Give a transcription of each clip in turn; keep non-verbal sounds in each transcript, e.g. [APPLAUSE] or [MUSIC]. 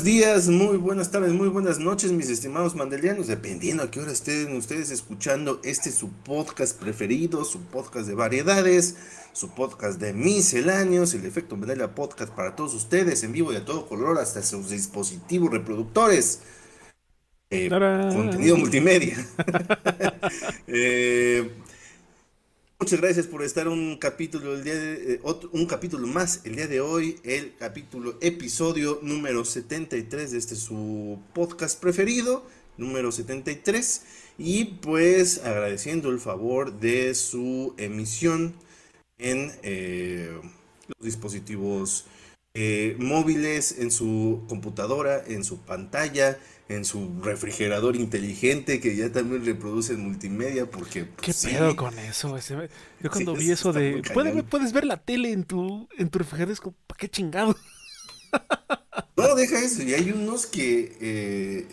Buenos días, muy buenas tardes, muy buenas noches, mis estimados mandelianos, dependiendo a qué hora estén ustedes escuchando este su podcast preferido, su podcast de variedades, su podcast de misceláneos, el efecto Mandela Podcast para todos ustedes en vivo y a todo color hasta sus dispositivos reproductores. Eh, contenido multimedia. [LAUGHS] eh, Muchas gracias por estar un capítulo el día eh, un capítulo más el día de hoy, el capítulo episodio número 73 de este su podcast preferido, número 73 y pues agradeciendo el favor de su emisión en eh, los dispositivos eh, móviles, en su computadora, en su pantalla, en su refrigerador inteligente que ya también reproduce en multimedia porque... Pues, ¿Qué pedo con eso? Yo cuando vi eso de... ¿Puedes, puedes ver la tele en tu, en tu refrigerador, es como, ¿para qué chingado? [LAUGHS] No, deja eso. Y hay unos que eh,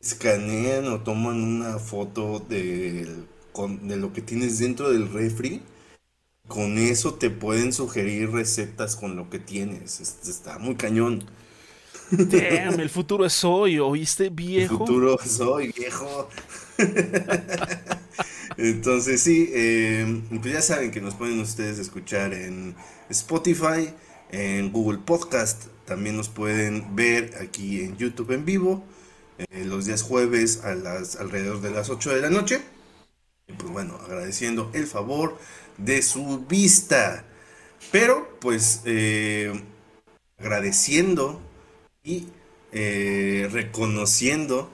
escanean o toman una foto de, de lo que tienes dentro del refri. Con eso te pueden sugerir recetas con lo que tienes. Está muy cañón. Damn, el futuro es hoy, ¿oíste, viejo? El futuro es hoy, viejo. [LAUGHS] Entonces, sí, eh, pues ya saben que nos pueden ustedes escuchar en Spotify, en Google Podcast, también nos pueden ver aquí en YouTube en vivo, eh, los días jueves a las alrededor de las 8 de la noche. Y pues bueno, agradeciendo el favor de su vista. Pero, pues, eh, agradeciendo y eh, reconociendo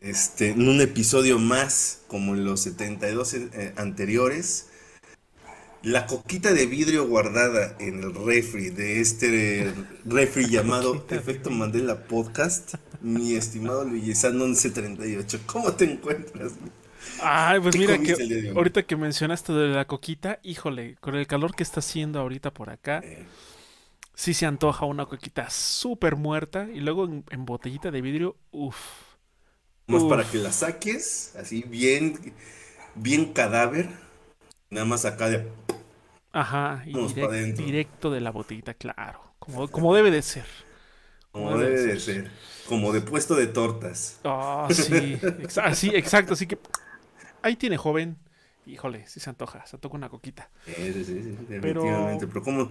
este, en un episodio más, como en los 72 eh, anteriores, la coquita de vidrio guardada en el refri de este refri [LAUGHS] llamado Efecto Mandela Podcast, mi estimado Luisano 1138. ¿Cómo te encuentras? Ay, pues mira que ahorita que mencionaste de la coquita, híjole, con el calor que está haciendo ahorita por acá. Eh sí se antoja una coquita súper muerta y luego en, botellita de vidrio, uff. Más para que la saques, así bien, bien cadáver, nada más acá de... Ajá, y directo de la botellita, claro, como, como debe de ser. Como, debe, de, ser. como de puesto de tortas. Ah, sí, exacto, así que ahí tiene joven. Híjole, sí se antoja, se antoja una coquita. Sí, sí, sí, definitivamente. Pero, Pero ¿cómo,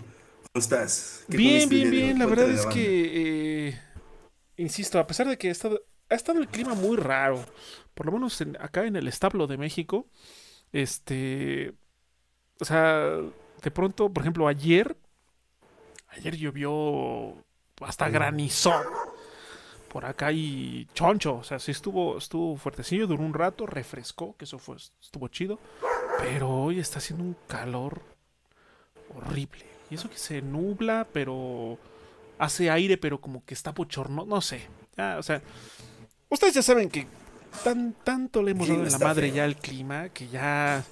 estás? Bien, bien, bien. La verdad es que, eh, insisto, a pesar de que ha estado, ha estado el clima muy raro, por lo menos acá en el establo de México, este, o sea, de pronto, por ejemplo, ayer, ayer llovió hasta granizó por acá y choncho, o sea, sí estuvo, estuvo fuertecillo, duró un rato, refrescó, que eso fue, estuvo chido, pero hoy está haciendo un calor horrible. Y eso que se nubla, pero hace aire, pero como que está bochorno, no sé. Ya, o sea, ustedes ya saben que tan, tanto le hemos dado en la madre ya al clima que ya...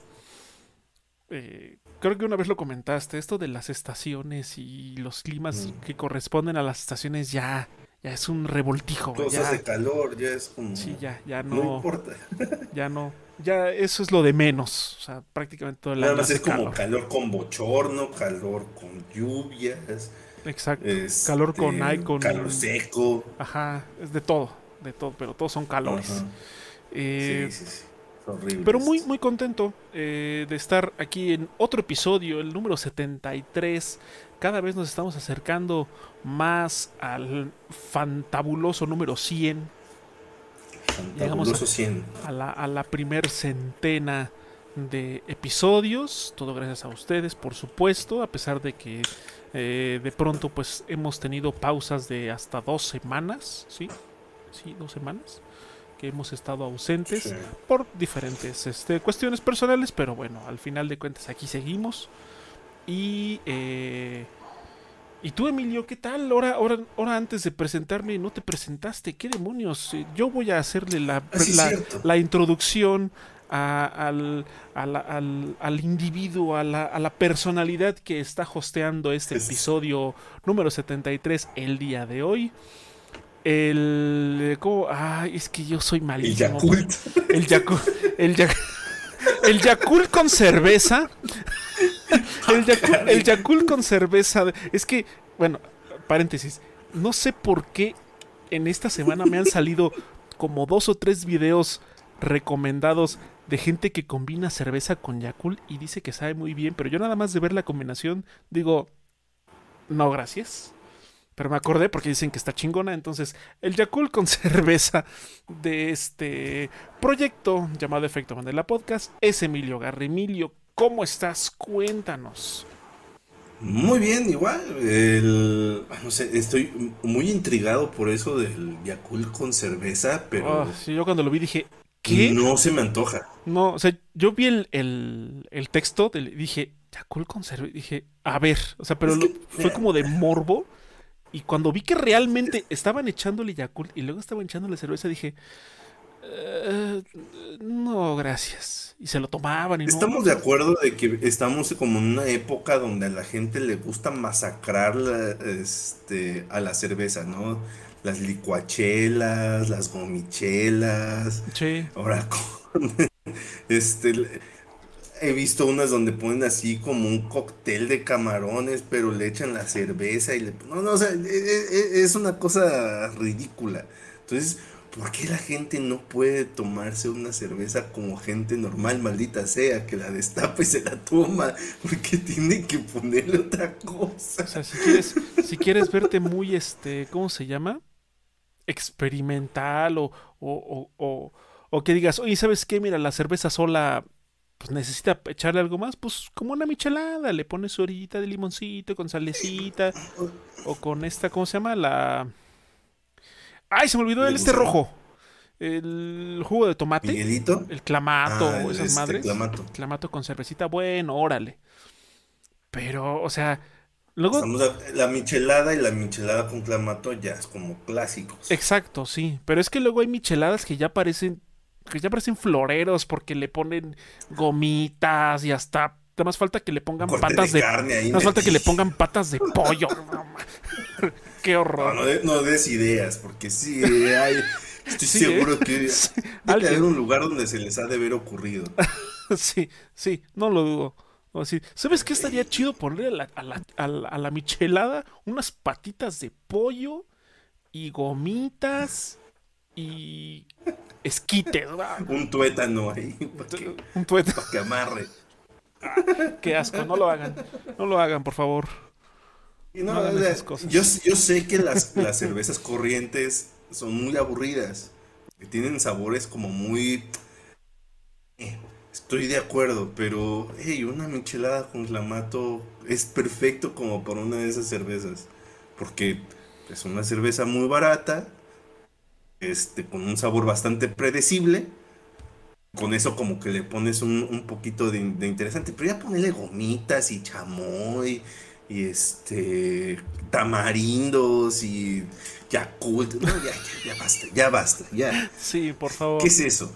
Eh, creo que una vez lo comentaste, esto de las estaciones y los climas mm. que corresponden a las estaciones ya, ya es un revoltijo. Cosas de calor, ya es como... Sí, ya, ya no... No importa. [LAUGHS] ya no ya eso es lo de menos. O sea, prácticamente todo el Nada más es como calor. con bochorno, calor con lluvias. Exacto. calor con hay con. Calor seco. Ajá, es de todo, de todo, pero todos son calores. Eh, sí, sí, sí. Pero muy, muy contento eh, de estar aquí en otro episodio, el número 73. Cada vez nos estamos acercando más al fantabuloso número 100 Llegamos a, la, a la primer centena de episodios, todo gracias a ustedes, por supuesto, a pesar de que eh, de pronto pues hemos tenido pausas de hasta dos semanas, ¿sí? Sí, dos semanas que hemos estado ausentes por diferentes este, cuestiones personales, pero bueno, al final de cuentas aquí seguimos. Y eh, ¿Y tú, Emilio, qué tal? Ahora, ahora, ahora antes de presentarme, no te presentaste. ¿Qué demonios? Eh, yo voy a hacerle la, ah, la, introducción al, al, individuo, a la, personalidad que está hosteando este episodio número 73 el día de hoy. El. ¿cómo? Ay, es que yo soy malísimo. El Yakult. El Yakult. El Yakult con cerveza [LAUGHS] el, Yakult, con cerveza. Es que, bueno, paréntesis. no sé por qué en esta semana me han salido como dos o tres videos recomendados de gente que combina cerveza con Yakult y dice que sabe muy bien, pero yo nada más de ver la combinación digo, no, gracias. Pero me acordé porque dicen que está chingona. Entonces, el Yakult con [LAUGHS] cerveza de este proyecto llamado Efecto Mandela Podcast es Emilio Garrimilio. ¿Cómo estás? Cuéntanos. Muy bien, igual. El, no sé, estoy muy intrigado por eso del Yakult con cerveza, pero. Ah, sí, yo cuando lo vi dije, ¿qué? No se me antoja. No, o sea, yo vi el, el, texto, de, dije, Yakult con cerveza. Dije, a ver, o sea, pero fue como de morbo. Y cuando vi que realmente estaban echándole Yakult y luego estaban echándole cerveza, dije, eh, no, gracias. Y se lo tomaban. Y estamos de acuerdo de que estamos como en una época donde a la gente le gusta masacrar este, a la cerveza, ¿no? Las licuachelas, las gomichelas. Sí. Ahora [LAUGHS] este he visto unas donde ponen así como un cóctel de camarones, pero le echan la cerveza y le... No, no, o sea, e, e, e, es una cosa ridícula. Entonces, ¿por qué la gente no puede tomarse una cerveza como gente normal, maldita sea, que la destapa y se la toma? Porque tiene que ponerle otra cosa. O sea, si quieres, si quieres verte muy, este, ¿cómo se llama? Experimental o, o, o, o que digas, oye, ¿sabes qué? Mira, la cerveza sola pues necesita echarle algo más, pues como una michelada, le pones su orillita de limoncito con salecita [LAUGHS] o con esta, ¿cómo se llama? La... Ay, se me olvidó el este rojo. El jugo de tomate. El clamato, ah, esas este madres. Clamato. clamato con cervecita, bueno, órale. Pero, o sea, luego... la michelada y la michelada con clamato ya es como clásicos. Exacto, sí. Pero es que luego hay micheladas que ya parecen que ya parecen floreros porque le ponen gomitas y hasta nada más falta que le pongan patas de, nada más falta que le pongan patas de pollo. [LAUGHS] Qué horror. No, des ideas porque sí [LAUGHS] hay estoy seguro ¿eh? que hay que [LAUGHS] haber un lugar donde se les ha de haber ocurrido. [LAUGHS] sí, sí, no lo dudo. Así, ¿Sabes qué estaría chido ponerle a la, a la michelada unas patitas de pollo y gomitas y esquite. Un tuétano ahí. un tuétano. Para que amarre. qué asco, no lo hagan. No lo hagan, por favor. Cosas. Yo, sé que las, cervezas corrientes son muy aburridas. Que tienen sabores como muy. Eh, estoy de acuerdo, pero hey, una michelada con clamato es perfecto como para una de esas cervezas. Porque es una cerveza muy barata este, con un sabor bastante predecible. Con eso como que le pones un, poquito de, interesante. Pero ya ponerle gomitas y chamoy y este tamarindos y yakult. No, ya, ya, basta, ya basta, ya. Sí, por favor. ¿Qué es eso?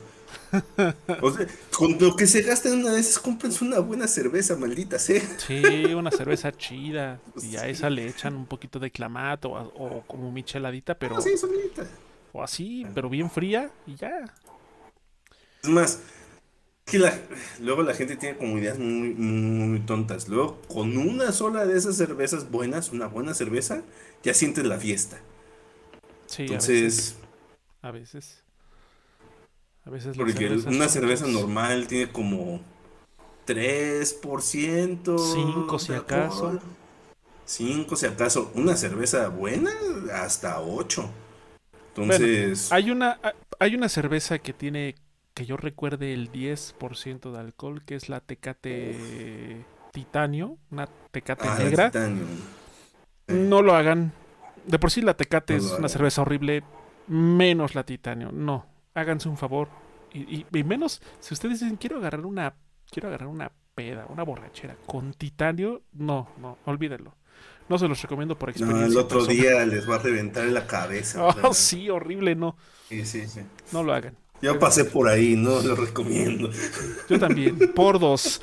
con lo que se gasta en una de esas, cómprense una buena cerveza, maldita sea. Sí, una cerveza chida. Y a esa le echan un poquito de clamato o, como micheladita, pero. Ah, sí, solita o así, pero bien fría y ya. Es más, que luego la gente tiene como ideas muy, muy tontas. Luego, con una sola de esas cervezas buenas, una buena cerveza, ya sientes la fiesta. Sí, Entonces, a veces. A veces. porque una cerveza normal tiene como 3%. 5 si acaso. 5 si acaso. Una cerveza buena, hasta 8. Entonces. hay, una, hay una cerveza que tiene, que yo recuerde, el 10% de alcohol, que es la Tecate Titanio, una Tecate ah, negra. No lo hagan. De por sí la Tecate es una cerveza horrible, menos la Titanio. No, háganse un favor. Y, y, menos, si ustedes dicen, quiero agarrar una, quiero agarrar una peda, una borrachera con titanio, no, no, olvídenlo. No se los recomiendo por experiencia. No, el otro día les va a reventar en la cabeza. [LAUGHS] Oh, sí, horrible, no. Sí, sí, sí. No lo hagan. Yo pasé por ahí, no lo recomiendo. Yo también, por dos.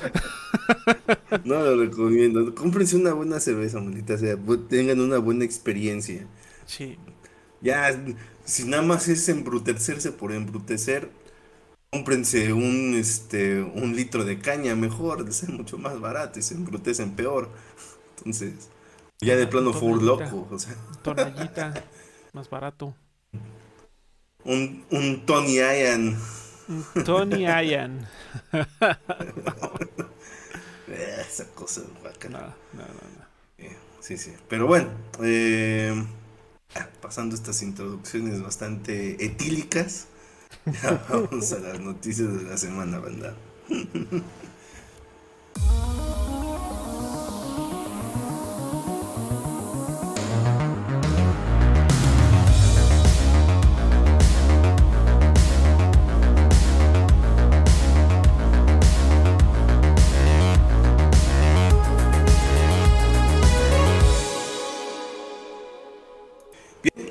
No lo recomiendo. Cómprense una buena cerveza, maldita sea. Tengan una buena experiencia. Sí. Ya, si nada más es embrutecerse por embrutecer, cómprense un, este, un litro de caña mejor, de ser mucho más barato y se embrutecen peor. Entonces, Ya de plano fue loco. O sea. Tonallita, más barato. Un, un Tony Ian. Tony Ian. [LAUGHS] Esa cosa bacana. No, no, no, eh, sí, sí. Pero bueno, eh, ah, pasando estas introducciones bastante etílicas, [LAUGHS] ya vamos a las noticias de la semana, banda. [LAUGHS]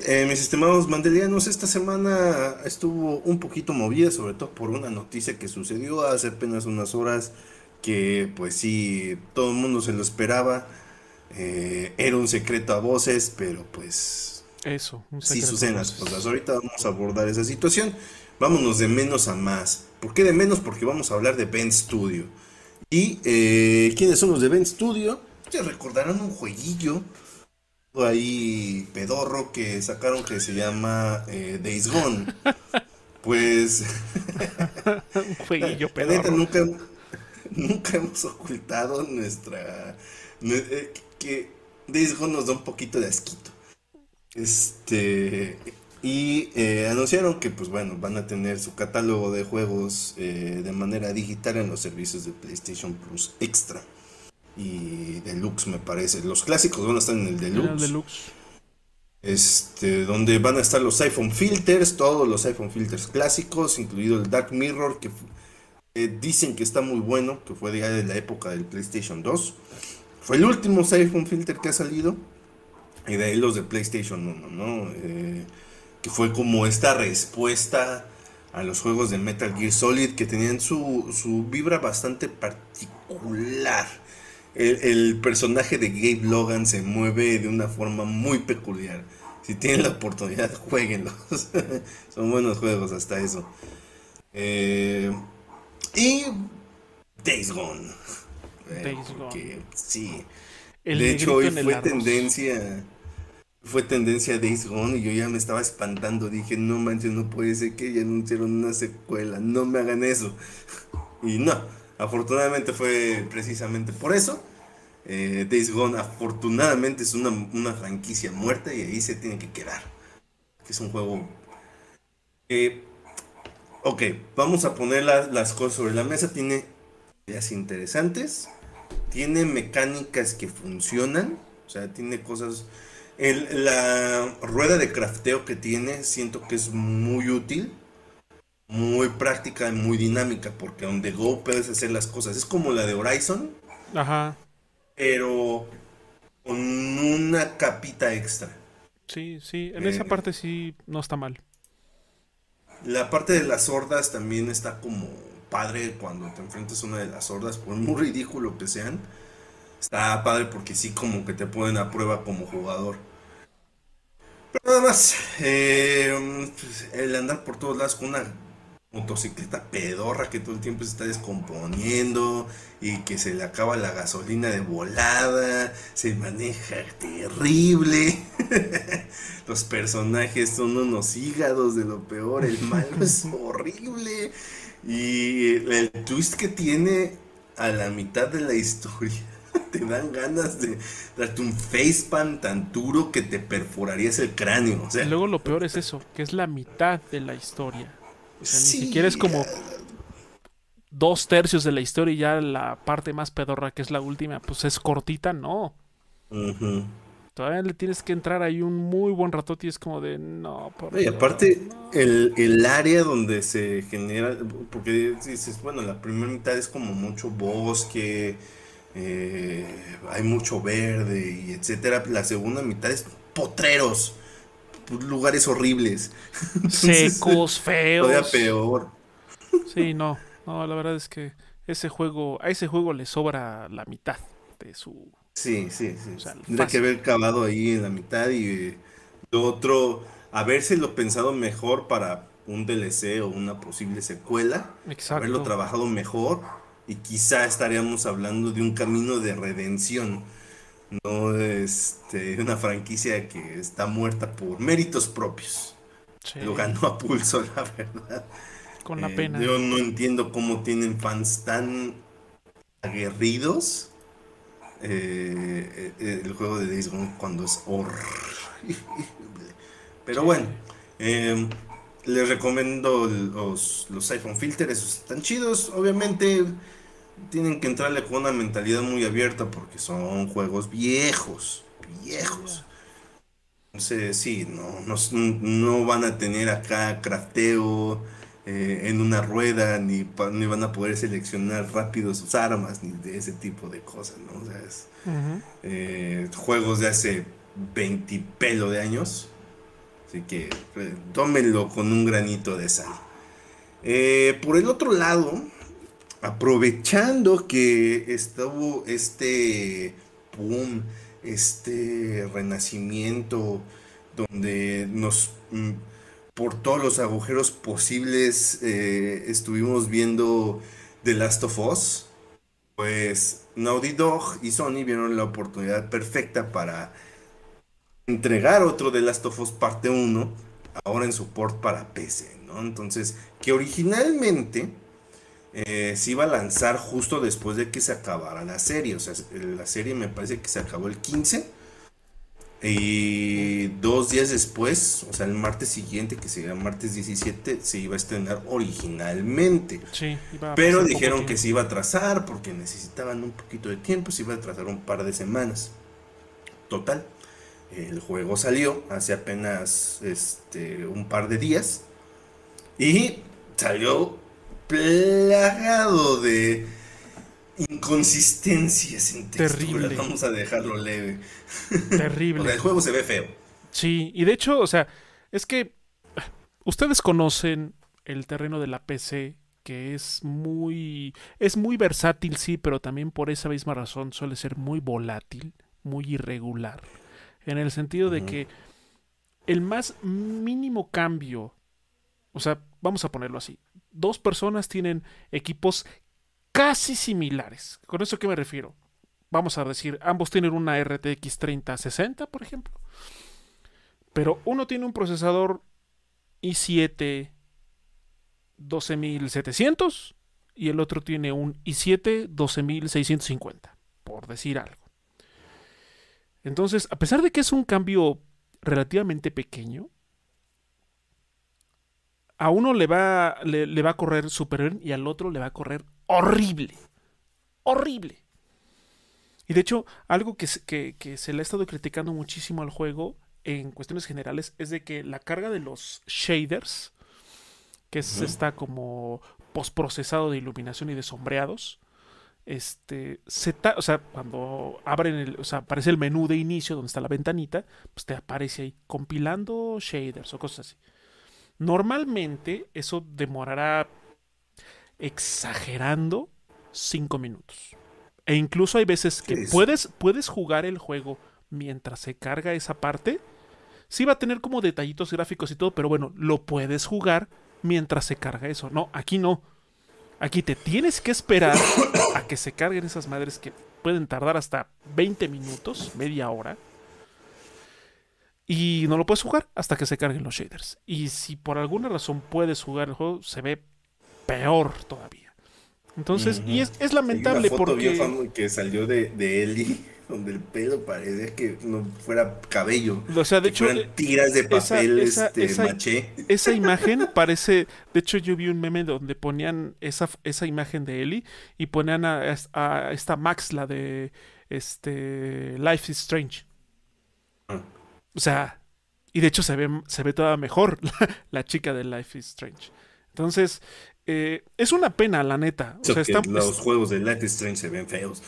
Eh, mis estimados mandelianos, esta semana estuvo un poquito movida, sobre todo por una noticia que sucedió hace apenas unas horas, que pues sí, todo el mundo se lo esperaba, eh, era un secreto a voces, pero pues... Eso, un secreto sí suceden las cosas. Ahorita vamos a abordar esa situación. Vámonos de menos a más. ¿Por qué de menos? Porque vamos a hablar de Ben Studio. ¿Y eh, quiénes son los de Ben Studio? Ustedes recordarán un jueguillo ahí pedorro que sacaron que se llama eh, Days Gone. Pues. [LAUGHS] Un jueguillo [LAUGHS] pedorro. Nunca, nunca hemos ocultado nuestra. Eh, que Days Gone nos da un poquito de asquito. Este. Y eh, anunciaron que, pues bueno, van a tener su catálogo de juegos de manera digital en los servicios de PlayStation Plus Extra y Deluxe, me parece. Los clásicos van a estar en el Deluxe. Este, donde van a estar los iPhone filters, todos los iPhone filters clásicos, incluido el Dark Mirror, que eh, dicen que está muy bueno, que fue de la época del PlayStation 2. Fue el último iPhone filter que ha salido. Y de ahí los de PlayStation 1, ¿no? Eh, que fue como esta respuesta a los juegos de Metal Gear Solid que tenían su, su vibra bastante particular el, personaje de Gabe Logan se mueve de una forma muy peculiar. Si tienen la oportunidad, [LAUGHS] jueguenlos. [LAUGHS] Son buenos juegos hasta eso. Eh, y Days Gone. Days Gone. Sí. de hecho, hoy fue tendencia. Fue tendencia Days Gone y yo ya me estaba espantando. Dije, no manches, no puede ser que ya anunciaron una secuela. No me hagan eso. [LAUGHS] Y no, Afortunadamente fue precisamente por eso. Eh, Days Gone afortunadamente es una, franquicia muerta y ahí se tiene que quedar. es un juego... Eh, ok, vamos a poner las cosas sobre la mesa. Tiene ideas interesantes. Tiene mecánicas que funcionan. O sea, tiene cosas... la rueda de crafteo que tiene siento que es muy útil muy práctica y muy dinámica, porque donde go puedes hacer las cosas. Es como la de Horizon. Ajá. Pero con una capita extra. Sí, sí, en esa eh, parte sí no está mal. La parte de las hordas también está como padre cuando te enfrentas a una de las hordas, por muy ridículo que sean. Está padre porque sí como que te ponen a prueba como jugador. Pero nada más, eh, pues, el andar por todos lados con una motocicleta pedorra que todo el tiempo se está descomponiendo y que se le acaba la gasolina de volada, se maneja terrible. [LAUGHS] Los personajes son unos hígados de lo peor, el malo [LAUGHS] es horrible. Y el, twist que tiene a la mitad de la historia [LAUGHS] te dan ganas de darte un facepan tan duro que te perforarías el cráneo. y luego lo peor es eso, que es la mitad de la historia. O sea, ni siquiera es como dos tercios de la historia y ya la parte más pedorra que es la última, pues es cortita, no. Todavía le tienes que entrar ahí un muy buen ratote y es como de no. Por y aparte, el, área donde se genera, porque dices, bueno, la primera mitad es como mucho bosque, eh, hay mucho verde y etcétera. La segunda mitad es potreros lugares horribles. [LAUGHS] Secos, feos. Todavía peor. Sí, no. No, la verdad es que ese juego, a ese juego le sobra la mitad de su. Sí, sí, sí. Tendría que haber cavado ahí en la mitad y eh, lo otro, habérselo pensado mejor para un DLC o una posible secuela. Exacto. Haberlo trabajado mejor y quizá estaríamos hablando de un camino de redención no este, una franquicia que está muerta por méritos propios. Lo ganó a pulso, [LAUGHS] la verdad. Con la eh, pena. Yo no entiendo cómo tienen fans tan aguerridos eh, eh, el juego de Days Gone cuando es horrible. Pero bueno, les recomiendo los, los iPhone Filters, esos están chidos. Obviamente tienen que entrarle con una mentalidad muy abierta porque son juegos viejos, viejos. Entonces, sí, no, no, van a tener acá crafteo eh, en una rueda, ni, ni, van a poder seleccionar rápido sus armas, ni de ese tipo de cosas, ¿no? O sea, es, eh, juegos de hace 20 pelo de años. Así que eh, tómenlo con un granito de sal. por el otro lado, aprovechando que estuvo este boom, este renacimiento, donde nos, mm, por todos los agujeros posibles, eh, estuvimos viendo The Last of Us, pues Naughty Dog y Sony vieron la oportunidad perfecta para entregar otro The Last of Us parte 1, ahora en support para PC, ¿no? Entonces, que originalmente eh, se iba a lanzar justo después de que se acabara la serie. O sea, la serie me parece que se acabó el 15. Y dos días después, o sea, el martes siguiente, que sería martes 17, se iba a estrenar originalmente. Sí, Pero dijeron que se iba a atrasar porque necesitaban un poquito de tiempo, se iba a atrasar un par de semanas. Total, el juego salió hace apenas este, un par de días y salió plagado de inconsistencias en Terrible. Vamos a dejarlo leve. Terrible. [LAUGHS] el juego se ve feo. Sí, y de hecho, o sea, es que ustedes conocen el terreno de la PC que es muy es muy versátil, sí, pero también por esa misma razón suele ser muy volátil, muy irregular, en el sentido de que el más mínimo cambio, o sea, vamos a ponerlo así, dos personas tienen equipos casi similares. ¿Con eso qué me refiero? Vamos a decir, ambos tienen una RTX 3060, por ejemplo. Pero uno tiene un procesador i7 12700 y el otro tiene un i7 12650, por decir algo. Entonces, a pesar de que es un cambio relativamente pequeño, a uno le va, le, va a correr súper y al otro le va a correr horrible. Horrible. Y de hecho, algo que, que, se le ha estado criticando muchísimo al juego en cuestiones generales es de que la carga de los shaders, que es esta como postprocesado de iluminación y de sombreados, este, se o sea, cuando abren el, o sea, aparece el menú de inicio donde está la ventanita, pues te aparece ahí compilando shaders o cosas así. Normalmente eso demorará exagerando 5 minutos. E incluso hay veces que puedes, puedes jugar el juego mientras se carga esa parte. Sí va a tener como detallitos gráficos y todo, pero bueno, lo puedes jugar mientras se carga eso. No, aquí no. Aquí te tienes que esperar a que se carguen esas madres que pueden tardar hasta 20 minutos, media hora. Y no lo puedes jugar hasta que se carguen los shaders. Y si por alguna razón puedes jugar el juego, se ve peor todavía. Entonces, y es, es lamentable foto porque. que salió de, de Ellie, [LAUGHS] donde el pelo parece que no fuera cabello. O sea, de hecho. Fueran tiras de papel esa, este, maché. Esa imagen parece. De hecho, yo vi un meme donde ponían esa, esa imagen de Ellie y ponían a, a esta Max, la de este Life is Strange. O sea, y de hecho se ve, se ve toda mejor [LAUGHS] la, chica de Life is Strange. Entonces, eh, es una pena, la neta. O sea, los juegos de Life is Strange se ven feos.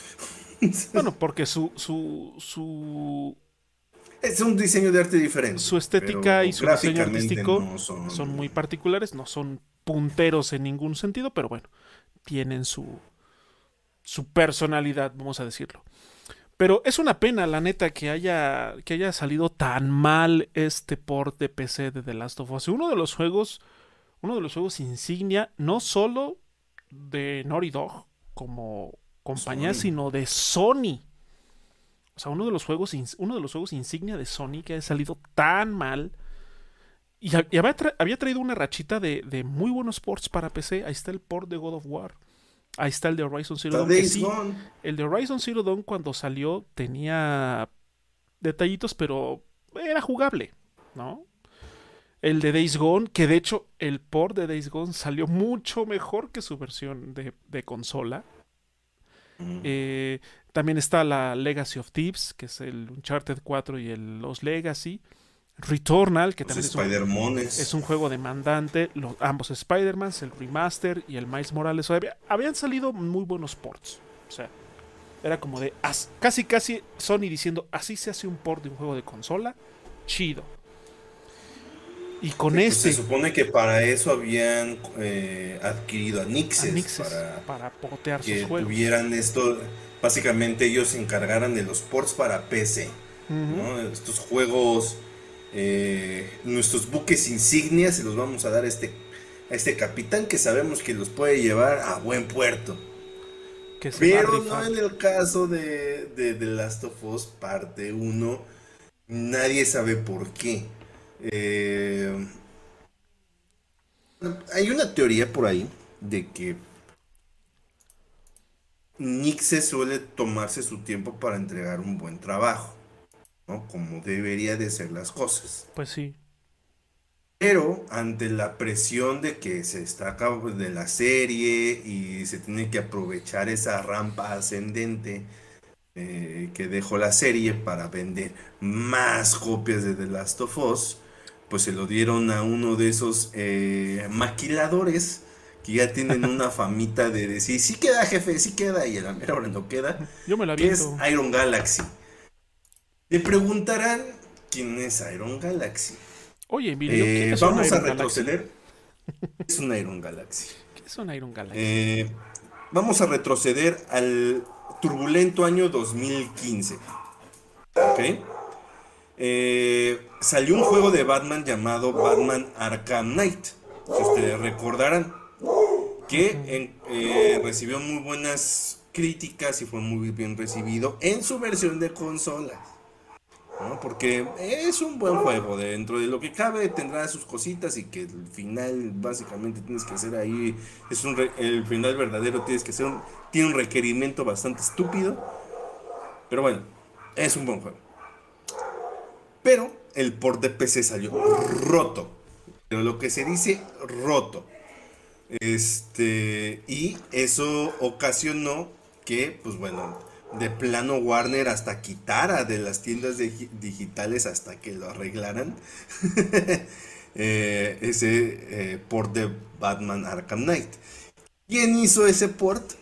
[LAUGHS] bueno, porque su, su, su... Es un diseño de arte diferente. Su estética y su diseño artístico son... son... muy particulares, no son punteros en ningún sentido, pero bueno, tienen su, su personalidad, vamos a decirlo. Pero es una pena, la neta, que haya, que haya salido tan mal este port de PC de The Last of Us. Uno de los juegos, uno de los juegos insignia, no solo de Naughty Dog como compañía, sino de Sony. O sea, uno de los juegos, uno de los juegos insignia de Sony que ha salido tan mal. Y, había, traído una rachita de, muy buenos ports para PC. Ahí está el port de God of War. Ahí está el de Horizon Zero Dawn. el de Horizon Zero Dawn cuando salió tenía detallitos, pero era jugable, ¿no? El de Days Gone, que de hecho el port de Days Gone salió mucho mejor que su versión de, consola. Mm. Eh, también está la Legacy of Thieves, que es el Uncharted 4 y el Los Legacy. Returnal, que también es un, juego demandante. Los, ambos Spider-Man, el remaster y el Miles Morales. habían salido muy buenos ports. O sea, era como de casi casi Sony diciendo, así se hace un port de un juego de consola. Chido. Y con pues este. se supone que para eso habían eh, adquirido a Nixes, para, para portear que sus tuvieran esto. Básicamente ellos se encargaran de los ports para PC. Estos juegos, eh, nuestros buques insignias, se los vamos a dar a este, a este capitán que sabemos que los puede llevar a buen puerto. Pero no en el caso de, de The Last of Us parte 1. Nadie sabe por qué. Eh, hay una teoría por ahí de que Nick se suele tomarse su tiempo para entregar un buen trabajo, ¿no? Como debería de ser las cosas. Pues sí. Pero ante la presión de que se está acabando de la serie y se tiene que aprovechar esa rampa ascendente eh, que dejó la serie para vender más copias de The Last of Us, pues se lo dieron a uno de esos eh, maquiladores que ya tienen una [LAUGHS] famita de decir, sí queda jefe, sí queda, y a la mera hora no queda. Yo me la vi. Es Iron Galaxy. Le preguntarán quién es Iron Galaxy. Oye, Emilio, eh, vamos a retroceder. es un Iron Galaxy. ¿Qué es un Iron Galaxy? Eh, vamos a retroceder al turbulento año 2015. ¿Ok? Eh, salió un juego de Batman llamado Batman Arkham Knight. Si ustedes recordarán. Que eh, recibió muy buenas críticas y fue muy bien recibido en su versión de Porque es un buen juego, dentro de lo que cabe tendrá sus cositas y que el final básicamente tienes que hacer ahí, es un el final verdadero tienes que hacer, tiene un requerimiento bastante estúpido, pero bueno, es un buen juego. Pero el port de PC salió roto. Pero lo que se dice roto. Este, y eso ocasionó que, pues bueno, de plano Warner hasta quitara de las tiendas digitales hasta que lo arreglaran [LAUGHS] eh, ese eh, port de Batman Arkham Knight. ¿Quién hizo ese port?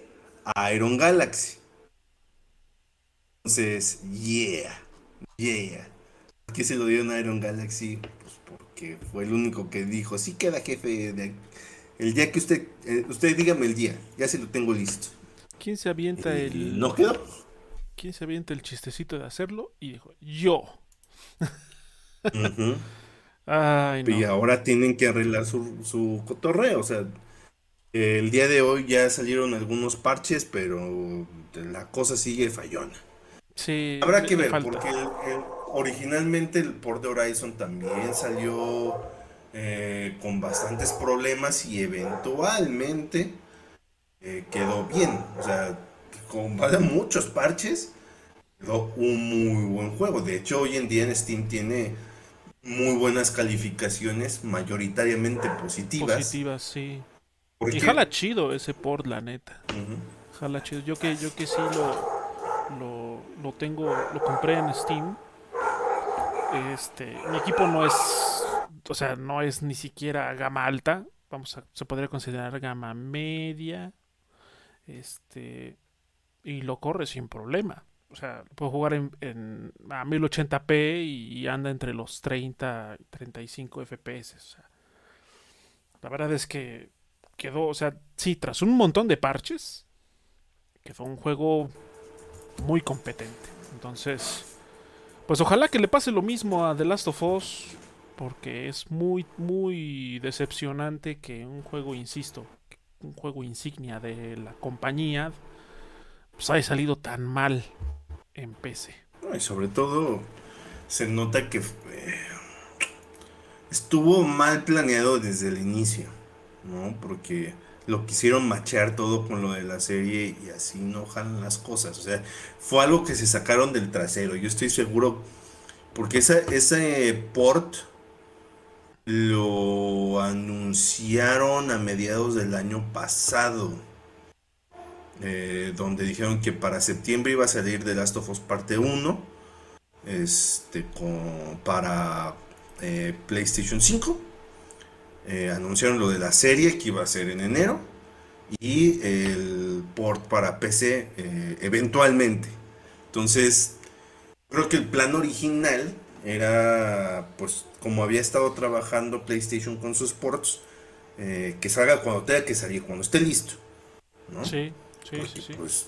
Iron Galaxy. Entonces, yeah, yeah qué se lo dieron a Iron Galaxy? Pues porque fue el único que dijo, sí queda jefe. El día que usted, eh, usted dígame el día, ya se lo tengo listo. ¿Quién se avienta el... ¿No quedó? ¿Quién se avienta el chistecito de hacerlo? Y dijo, yo. [LAUGHS] Y ahora tienen que arreglar su, su cotorreo, o sea, el día de hoy ya salieron algunos parches, pero la cosa sigue fallona. Sí, Habrá que ver, porque el, originalmente el port de Horizon también salió eh, con bastantes problemas y eventualmente eh, quedó bien. O sea, con muchos parches, quedó un muy buen juego. De hecho, hoy en día en Steam tiene muy buenas calificaciones, mayoritariamente positivas. Positivas, sí. Y jala chido ese port, la neta. Jala chido. Yo que, yo que sí lo, lo, lo tengo, lo compré en Steam este, mi equipo no es, o sea, no es ni siquiera gama alta. Vamos a, se podría considerar gama media. Este, y lo corre sin problema. O sea, puedo jugar en, a 1080p y, anda entre los 30 y 35 FPS. la verdad es que quedó, o sea, sí, tras un montón de parches, quedó un juego muy competente. Entonces, pues ojalá que le pase lo mismo a The Last of Us, porque es muy, muy decepcionante que un juego, insisto, un juego insignia de la compañía, pues haya salido tan mal en PC. y sobre todo se nota que eh, estuvo mal planeado desde el inicio, ¿no? Porque lo quisieron machear todo con lo de la serie y así no jalan las cosas. O sea, fue algo que se sacaron del trasero. Yo estoy seguro, porque esa, ese port lo anunciaron a mediados del año pasado. Eh, donde dijeron que para septiembre iba a salir The Last of Us parte 1 este, para eh, PlayStation 5. Eh, anunciaron lo de la serie que iba a ser en enero y el port para PC eventualmente. Entonces, creo que el plan original era, pues, como había estado trabajando PlayStation con sus ports, que salga cuando tenga que salir, cuando esté listo. ¿no? Sí. Sí, sí, sí. Pues,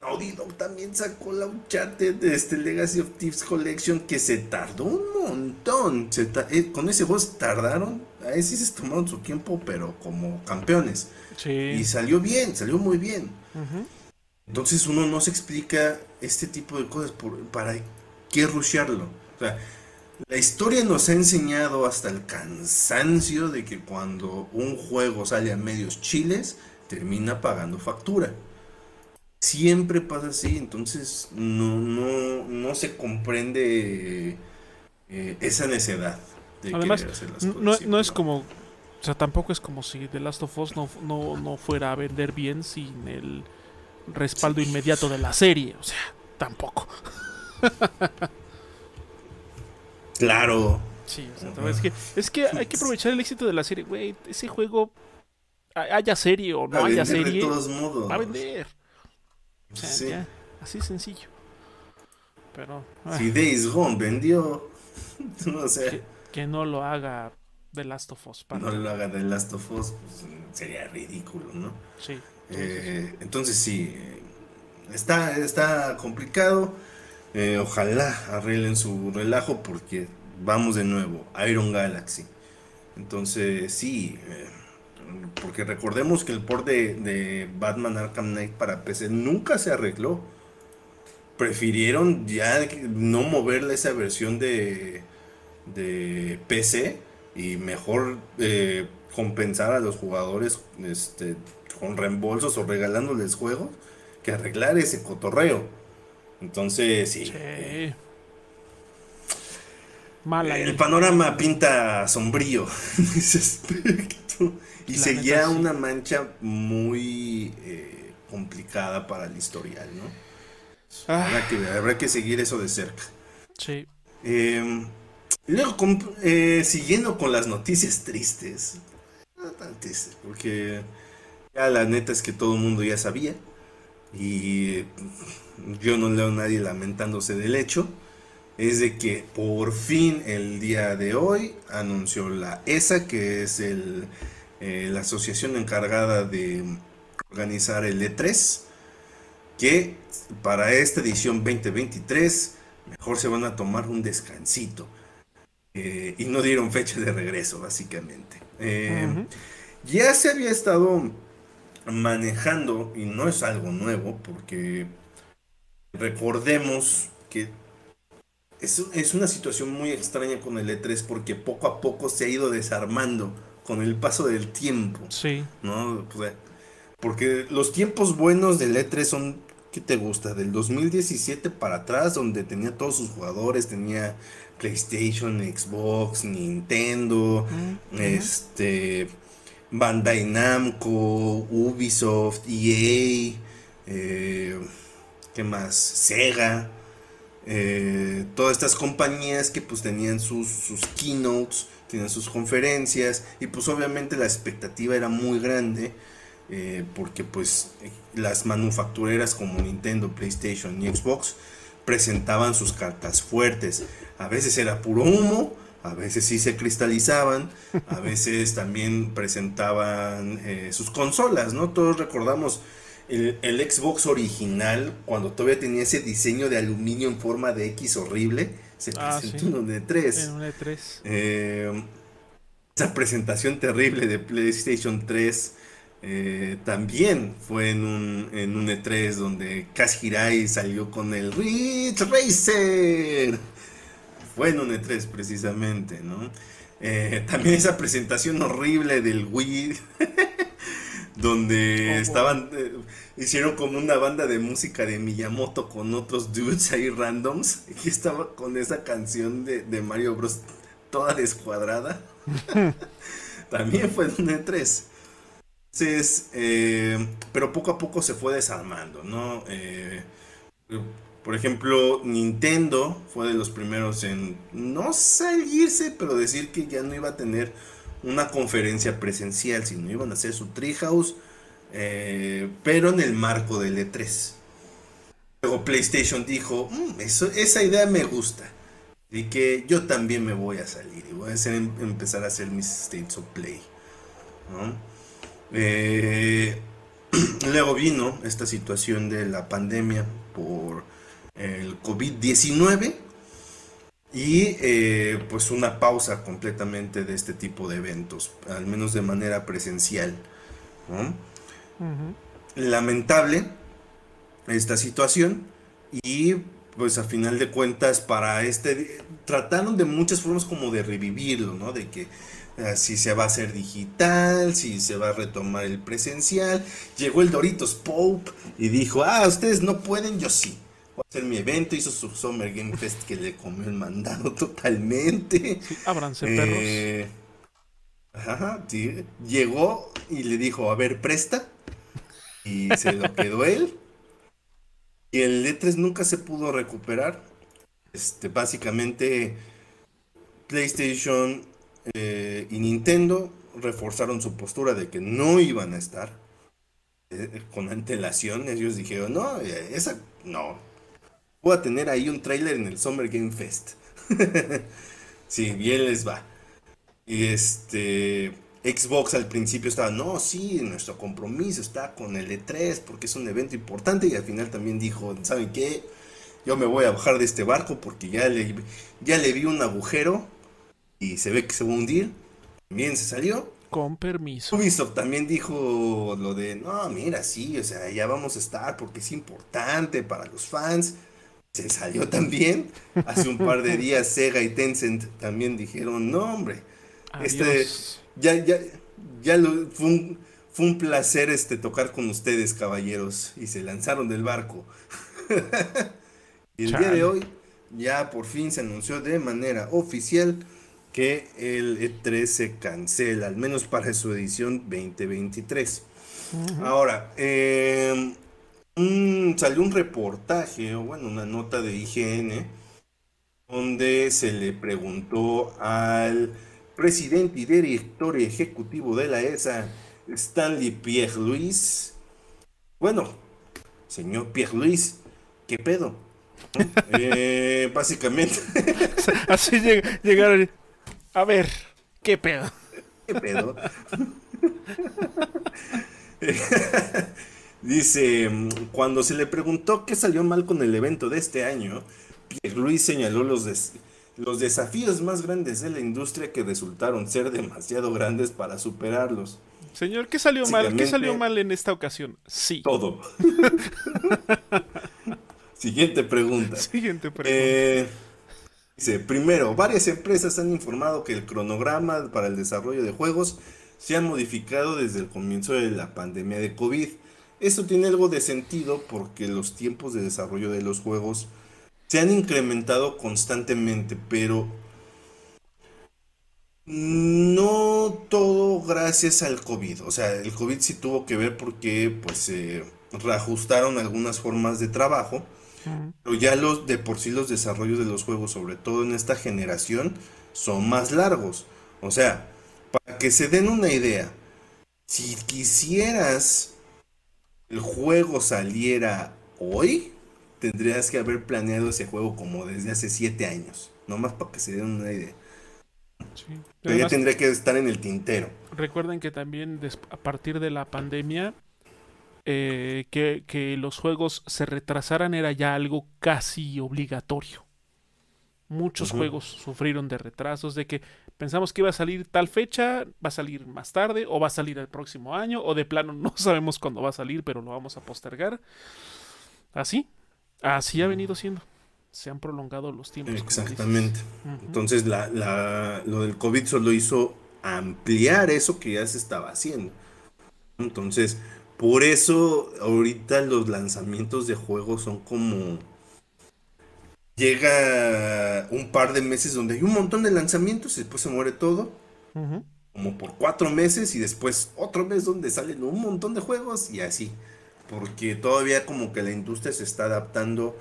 Naughty Dog también sacó la Uncharted de este Legacy of Thieves Collection que se tardó un montón. Eh, con ese juego se tardaron. Ahí sí se tomaron su tiempo, pero como campeones. Sí. Y salió bien, salió muy bien. Entonces uno no se explica este tipo de cosas por, para qué rushearlo. O sea, la historia nos ha enseñado hasta el cansancio de que cuando un juego sale a medios chiles, termina pagando factura. Siempre pasa así, entonces no, no, no se comprende eh, esa necedad. De Además, hacer las no, no, es como, o sea, tampoco es como si The Last of Us no, no, no fuera a vender bien sin el respaldo inmediato de la serie, o sea, tampoco. [LAUGHS] claro. Sí, es, que, es que hay que aprovechar el éxito de la serie, güey. Ese juego haya serie o no haya serie, de todos modos. va a vender. O sea, ya, así sencillo. Pero. Si Days Gone vendió. [LAUGHS] no sé. Que, no lo haga The Last of Us. No lo haga The Last of Us, pues, sería ridículo, ¿no? Sí. Eh, entonces sí, está, está complicado. Eh, ojalá arreglen su relajo porque vamos de nuevo, Iron Galaxy. Entonces sí, eh, porque recordemos que el port de, Batman Arkham Knight para PC nunca se arregló. Prefirieron ya no moverle esa versión de, de PC y mejor eh, compensar a los jugadores este, con reembolsos o regalándoles juegos que arreglar ese cotorreo. Entonces, sí. el panorama pinta sombrío [LAUGHS] en ese aspecto. Y seguía una mancha muy eh, complicada para el historial, ¿no? Ah. Habrá, que, seguir eso de cerca. Sí. Em, luego, eh, siguiendo con las noticias tristes, no tan tristes, porque ya la neta es que todo el mundo ya sabía. Y yo no leo a nadie lamentándose del hecho. Es de que por fin el día de hoy anunció la ESA, que es el eh, la asociación encargada de organizar el E3, que para esta edición 2023 mejor se van a tomar un descansito. Eh, y no dieron fecha de regreso, básicamente. Eh, ya se había estado manejando, y no es algo nuevo, porque recordemos que es, es una situación muy extraña con el E3, porque poco a poco se ha ido desarmando con el paso del tiempo. Sí. ¿No? porque los tiempos buenos del E3 son, ¿qué te gusta? Del 2017 para atrás, donde tenía todos sus jugadores, tenía PlayStation, Xbox, Nintendo, este, Bandai Namco, Ubisoft, EA, eh, ¿qué más? Sega. Eh, todas estas compañías que pues tenían sus, sus keynotes tienen sus conferencias y pues obviamente la expectativa era muy grande eh, porque pues las manufactureras como Nintendo, PlayStation y Xbox presentaban sus cartas fuertes. A veces era puro humo, a veces sí se cristalizaban, a veces también presentaban eh, sus consolas, ¿no? Todos recordamos el, el, Xbox original, cuando todavía tenía ese diseño de aluminio en forma de X horrible, se ah, presentó en un E3. En un E3. Eh, esa presentación terrible de PlayStation 3 eh, también fue en un, en un E3 donde Kaz Hirai salió con el Ridge Racer. Fue en un E3 precisamente, ¿no? Eh, también esa presentación horrible del Wii, [LAUGHS] donde estaban, eh, hicieron como una banda de música de Miyamoto con otros dudes ahí randoms, y estaba con esa canción de, de Mario Bros. toda descuadrada. [LAUGHS] también fue en un E3. Entonces, eh, pero poco a poco se fue desarmando, ¿no? Eh, por ejemplo, Nintendo fue de los primeros en no salirse, pero decir que ya no iba a tener una conferencia presencial, sino iban a hacer su Treehouse, eh, pero en el marco del E3. Luego PlayStation dijo, mm, eso, esa idea me gusta. Y que yo también me voy a salir y voy a hacer, empezar a hacer mis States of Play. Eh, [CLEARS THROAT] luego vino esta situación de la pandemia por el COVID-19 y eh, pues una pausa completamente de este tipo de eventos, al menos de manera presencial. Lamentable esta situación y pues a final de cuentas para este trataron de muchas formas como de revivirlo, ¿no? De que si se va a hacer digital, si se va a retomar el presencial. Llegó el Doritos Pope y dijo, ah, ustedes no pueden, yo sí. Voy a hacer mi evento, hizo su Summer Game Fest que le comió el mandado totalmente. Sí, ábranse, perros. Eh, ajá, sí. Llegó y le dijo, a ver, presta. Y se lo quedó él. Y el E3 nunca se pudo recuperar. Este, básicamente, PlayStation eh, y Nintendo reforzaron su postura de que no iban a estar eh, con antelación. Ellos dijeron, no, esa no. Voy a tener ahí un trailer en el Summer Game Fest. [LAUGHS] sí, bien les va. Y este Xbox al principio estaba, no, sí, nuestro compromiso está con el E3 porque es un evento importante y al final también dijo, ¿saben qué? Yo me voy a bajar de este barco porque ya le, ya le vi un agujero y se ve que se va a hundir. También se salió. Con permiso. Ubisoft también dijo lo de, no, mira, sí, o sea, ya vamos a estar porque es importante para los fans. Se salió también. Hace un par de [LAUGHS] días Sega y Tencent también dijeron, no, hombre, este, ya, ya, ya lo, fue un, fue un placer este, tocar con ustedes, caballeros. Y se lanzaron del barco. [LAUGHS] y el día de hoy ya por fin se anunció de manera oficial que el E3 se cancela, al menos para su edición 2023. Ahora, em, salió un reportaje, o bueno, una nota de IGN, donde se le preguntó al presidente y director ejecutivo de la ESA, Stanley Pierre Luis, bueno, señor Pierre Luis, ¿qué pedo? [LAUGHS] Eh, básicamente. [LAUGHS] Así llegaron. A ver, ¿qué pedo? ¿Qué pedo? [LAUGHS] Dice, cuando se le preguntó qué salió mal con el evento de este año, Pierre Luis señaló los, los desafíos más grandes de la industria que resultaron ser demasiado grandes para superarlos. Señor, ¿qué salió mal? ¿Qué salió mal en esta ocasión? Sí. Todo. [LAUGHS] Siguiente pregunta. Siguiente pregunta. Eh, Dice, primero, varias empresas han informado que el cronograma para el desarrollo de juegos se ha modificado desde el comienzo de la pandemia de COVID. Esto tiene algo de sentido porque los tiempos de desarrollo de los juegos se han incrementado constantemente, pero no todo gracias al COVID. O sea, el COVID sí tuvo que ver porque pues se reajustaron algunas formas de trabajo pero ya los de por sí los desarrollos de los juegos, sobre todo en esta generación, son más largos. O sea, para que se den una idea, si quisieras el juego saliera hoy, tendrías que haber planeado ese juego como desde hace siete años. Nomás para que se den una idea. Pero ya tendría que estar en el tintero. Recuerden que también a partir de la pandemia eh, que, los juegos se retrasaran era ya algo casi obligatorio. Muchos juegos sufrieron de retrasos, de que pensamos que iba a salir tal fecha, va a salir más tarde, o va a salir el próximo año, o de plano no [LAUGHS] sabemos cuándo va a salir, pero lo vamos a postergar. Así, así ha venido siendo. Se han prolongado los tiempos. Exactamente. Entonces, la, lo del COVID solo hizo ampliar eso que ya se estaba haciendo. Entonces, por eso ahorita los lanzamientos de juegos son como llega un par de meses donde hay un montón de lanzamientos y después se muere todo. Como por cuatro meses y después otro mes donde salen un montón de juegos y así. Porque todavía como que la industria se está adaptando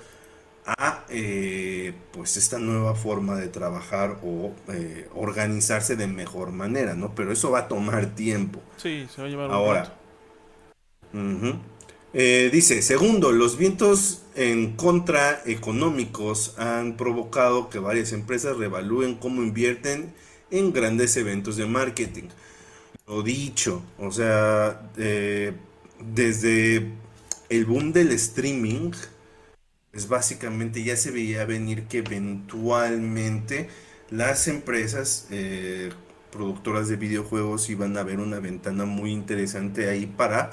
a eh, pues esta nueva forma de trabajar o eh, organizarse de mejor manera, ¿no? Pero eso va a tomar tiempo. Sí, se va a llevar un Ahora, eh, dice, segundo, los vientos en contra económicos han provocado que varias empresas revalúen cómo invierten en grandes eventos de marketing. Lo dicho, o sea, eh, desde el boom del streaming, pues básicamente ya se veía venir que eventualmente las empresas eh, productoras de videojuegos iban a ver una ventana muy interesante ahí para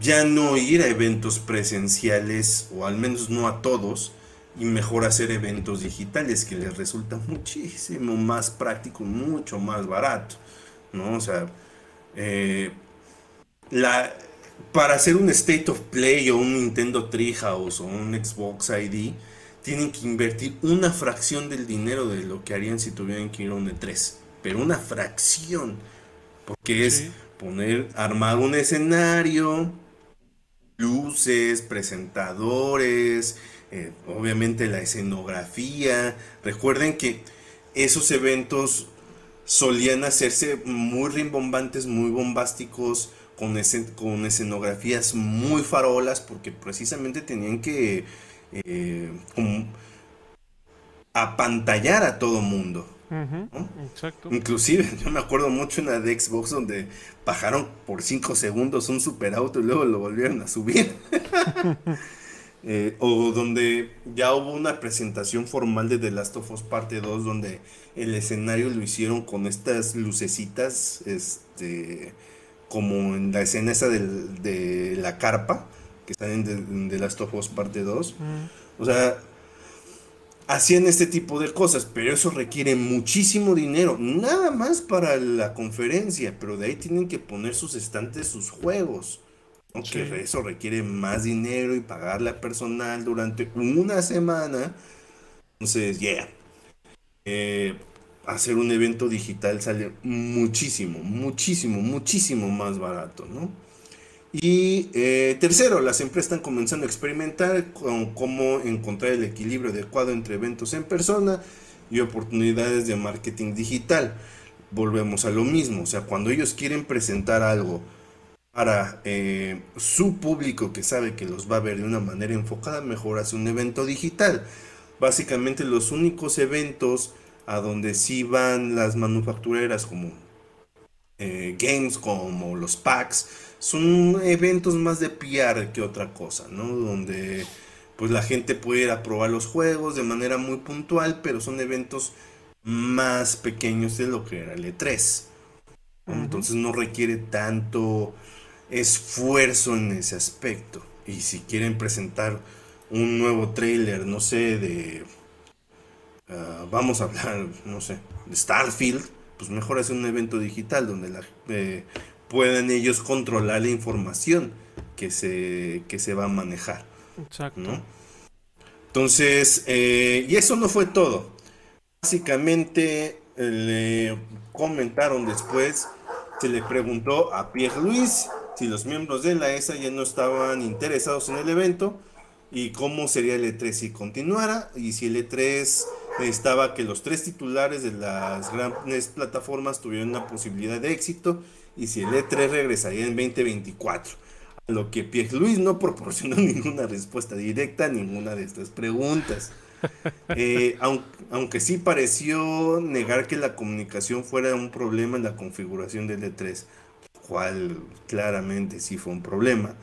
ya no ir a eventos presenciales, o al menos no a todos, y mejor hacer eventos digitales, que les resulta muchísimo más práctico, mucho más barato, ¿no? O sea, eh, la, para hacer un State of Play o un Nintendo Treehouse o un Xbox ID, tienen que invertir una fracción del dinero de lo que harían si tuvieran que ir a un E3, pero una fracción, porque es poner, armar un escenario, luces, presentadores, eh, obviamente la escenografía. Recuerden que esos eventos solían hacerse muy rimbombantes, muy bombásticos, con, escenografías muy farolas, porque precisamente tenían que eh, apantallar a todo mundo. Inclusive, [LAUGHS] yo me acuerdo mucho en la de Xbox donde bajaron por 5 segundos un super auto y luego lo volvieron a subir. [LAUGHS] Eh, o donde ya hubo una presentación formal de The Last of Us Parte 2 donde el escenario lo hicieron con estas lucecitas, este, como en la escena esa de la carpa que está en The, Last of Us Parte 2. O sea, hacían este tipo de cosas, pero eso requiere muchísimo dinero, nada más para la conferencia, pero de ahí tienen que poner sus estantes, sus juegos. Aunque eso requiere más dinero y pagarle a personal durante una semana. Entonces, yeah. Eh, hacer un evento digital sale muchísimo, muchísimo, muchísimo más barato, ¿no? Y eh, tercero, las empresas están comenzando a experimentar con cómo encontrar el equilibrio adecuado entre eventos en persona y oportunidades de marketing digital. Volvemos a lo mismo, o sea, cuando ellos quieren presentar algo para eh, su público que sabe que los va a ver de una manera enfocada, mejor hace un evento digital. Básicamente los únicos eventos a donde sí van las manufactureras como eh, Games, como los packs, son eventos más de PR que otra cosa, ¿no? Donde pues la gente puede ir a probar los juegos de manera muy puntual, pero son eventos más pequeños de lo que era el E3. Entonces no requiere tanto esfuerzo en ese aspecto. Y si quieren presentar un nuevo trailer, no sé, de... Ah, vamos a hablar, no sé, de Starfield, pues mejor hacer un evento digital donde la, eh, pueden ellos controlar la información que se, que se va a manejar. Exacto. Entonces, eh, y eso no fue todo. Básicamente le comentaron después, se le preguntó a Pierre Luis si los miembros de la ESA ya no estaban interesados en el evento y cómo sería el E3 si continuara y si el E3 necesitaba que los tres titulares de las grandes plataformas tuvieran una posibilidad de éxito y si el E3 regresaría en 2024. A lo que Pierre Luis no proporcionó [LAUGHS] ninguna respuesta directa a ninguna de estas preguntas. Eh, [LAUGHS] aunque, aunque, sí pareció negar que la comunicación fuera un problema en la configuración del E3, cual claramente sí fue un problema.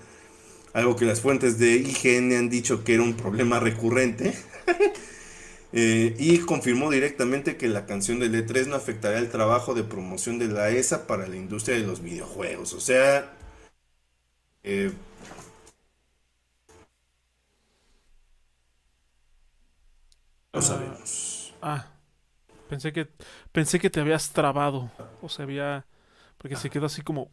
Algo que las fuentes de IGN han dicho que era un problema recurrente. [LAUGHS] Eh, y confirmó directamente que la canción del E3 no afectará el trabajo de promoción de la ESA para la industria de los videojuegos. O sea, eh, no sabemos. Ah, pensé que pensé que te habías trabado o se había porque se quedó así como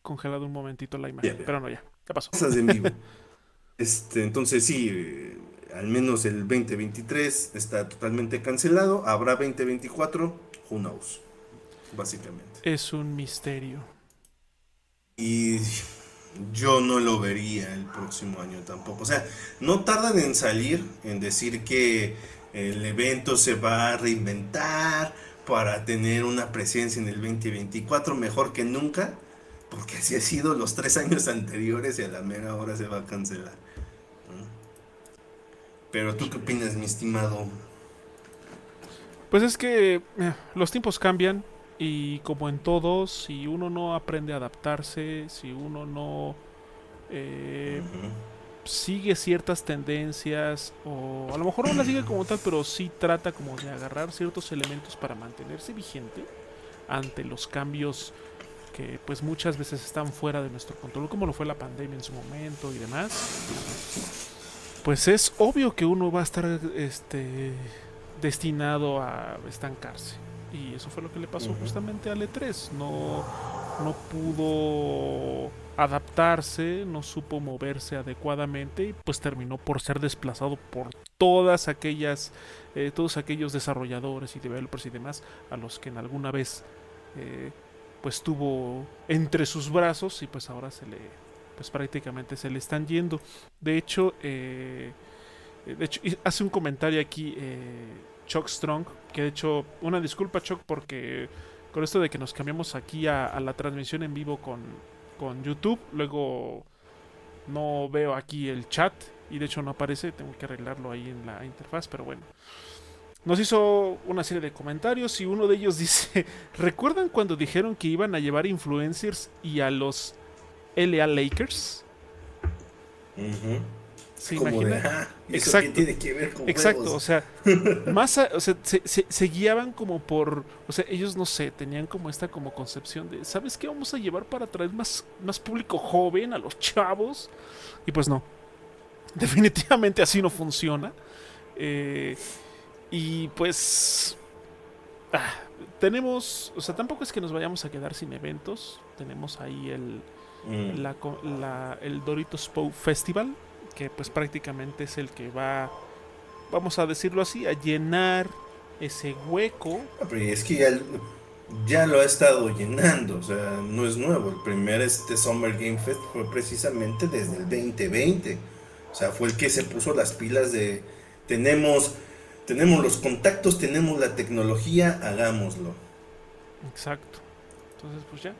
congelado un momentito la imagen, pero no ya. ¿Qué pasó? [LAUGHS] este, entonces sí, eh, al menos el 2023 está totalmente cancelado. Habrá 2024, who knows, básicamente. Es un misterio. Y yo no lo vería el próximo año tampoco. O sea, no tardan en salir, en decir que el evento se va a reinventar para tener una presencia en el 2024 mejor que nunca, porque así ha sido los tres años anteriores y a la mera hora se va a cancelar. Pero tú qué opinas, mi estimado? Pues es que eh, los tiempos cambian y como en todos, si uno no aprende a adaptarse, si uno no eh, sigue ciertas tendencias o a lo mejor no las sigue como tal, pero sí trata como de agarrar ciertos elementos para mantenerse vigente ante los cambios que pues muchas veces están fuera de nuestro control, como lo fue la pandemia en su momento y demás pues es obvio que uno va a estar este, destinado a estancarse. Y eso fue lo que le pasó justamente al E3. No, no pudo adaptarse, no supo moverse adecuadamente y pues terminó por ser desplazado por todas aquellas, eh, todos aquellos desarrolladores y developers y demás a los que en alguna vez eh, pues tuvo entre sus brazos y pues ahora se le pues prácticamente se le están yendo. De hecho, eh, de hecho hace un comentario aquí eh, Chuck Strong, que de hecho, una disculpa Chuck porque con esto de que nos cambiamos aquí a, la transmisión en vivo con, con YouTube, luego no veo aquí el chat y de hecho no aparece, tengo que arreglarlo ahí en la interfaz, pero bueno. Nos hizo una serie de comentarios y uno de ellos [LAUGHS] dice, ¿recuerdan cuando dijeron que iban a llevar influencers y a los LA Lakers. ¿Se imagina? Ah, exacto. tiene que ver con Exacto, o sea, [LAUGHS] más o sea, se, guiaban como por, o sea, ellos no sé, tenían como esta como concepción de, ¿sabes qué vamos a llevar para traer más, más público joven a los chavos? Y pues no, [LAUGHS] definitivamente así no funciona. Eh, y pues, ah, tenemos, o sea, tampoco es que nos vayamos a quedar sin eventos, tenemos ahí el Mm. la, el Doritos Pow Festival, que pues prácticamente es el que va, vamos a decirlo así, a llenar ese hueco. Es que ya, lo ha estado llenando, o sea, no es nuevo. El primer este Summer Game Fest fue precisamente desde el 2020. O sea, fue el que se puso las pilas de tenemos tenemos los contactos, tenemos la tecnología, hagámoslo. Exacto. Entonces, pues ya,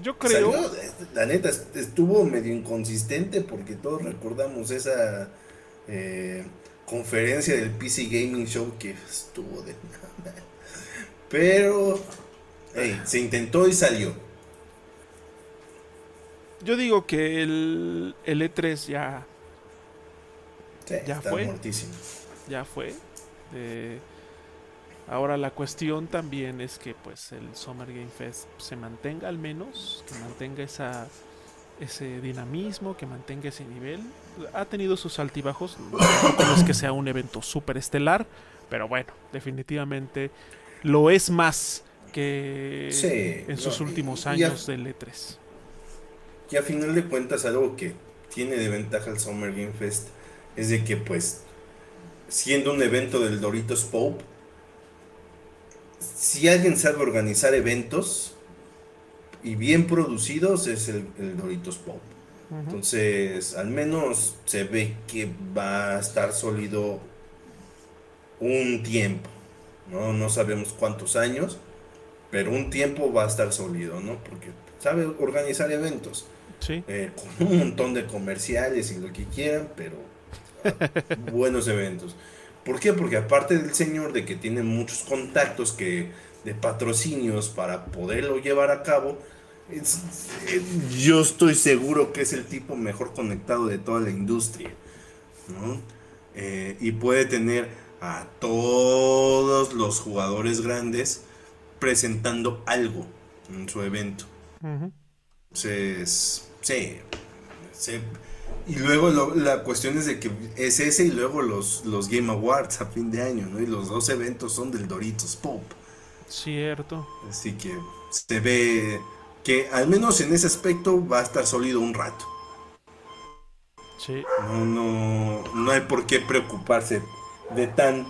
yo creo. la neta, estuvo medio inconsistente porque todos recordamos esa eh, conferencia del PC Gaming Show que estuvo de nada. Pero, se intentó y salió. Yo digo que el, el E3 ya. ya fue. Ya fue. Eh, Ahora la cuestión también es que pues el Summer Game Fest se mantenga al menos, que mantenga esa ese dinamismo, que mantenga ese nivel. Ha tenido sus altibajos, no es que sea un evento súper estelar, pero bueno, definitivamente lo es más que en sus últimos años del E3. Y a final de cuentas algo que tiene de ventaja el Summer Game Fest es de que pues siendo un evento del Doritos Pope, si alguien sabe organizar eventos y bien producidos es el, Doritos Pop. Entonces, al menos se ve que va a estar sólido un tiempo. ¿no? no sabemos cuántos años, pero un tiempo va a estar sólido, ¿no? Porque sabe organizar eventos. Sí. Eh, con un montón de comerciales y lo que quieran, pero [LAUGHS] buenos eventos. ¿Por qué? Porque aparte del señor de que tiene muchos contactos que, de patrocinios para poderlo llevar a cabo, yo estoy seguro que es el tipo mejor conectado de toda la industria. Eh, y puede tener a todos los jugadores grandes presentando algo en su evento. Entonces, sí, y luego la cuestión es de que es ese y luego los, los Game Awards a fin de año, ¿no? Y los dos eventos son del Doritos Pop. Cierto. Así que se ve que al menos en ese aspecto va a estar sólido un rato. Sí. No, no, no hay por qué preocuparse de tan,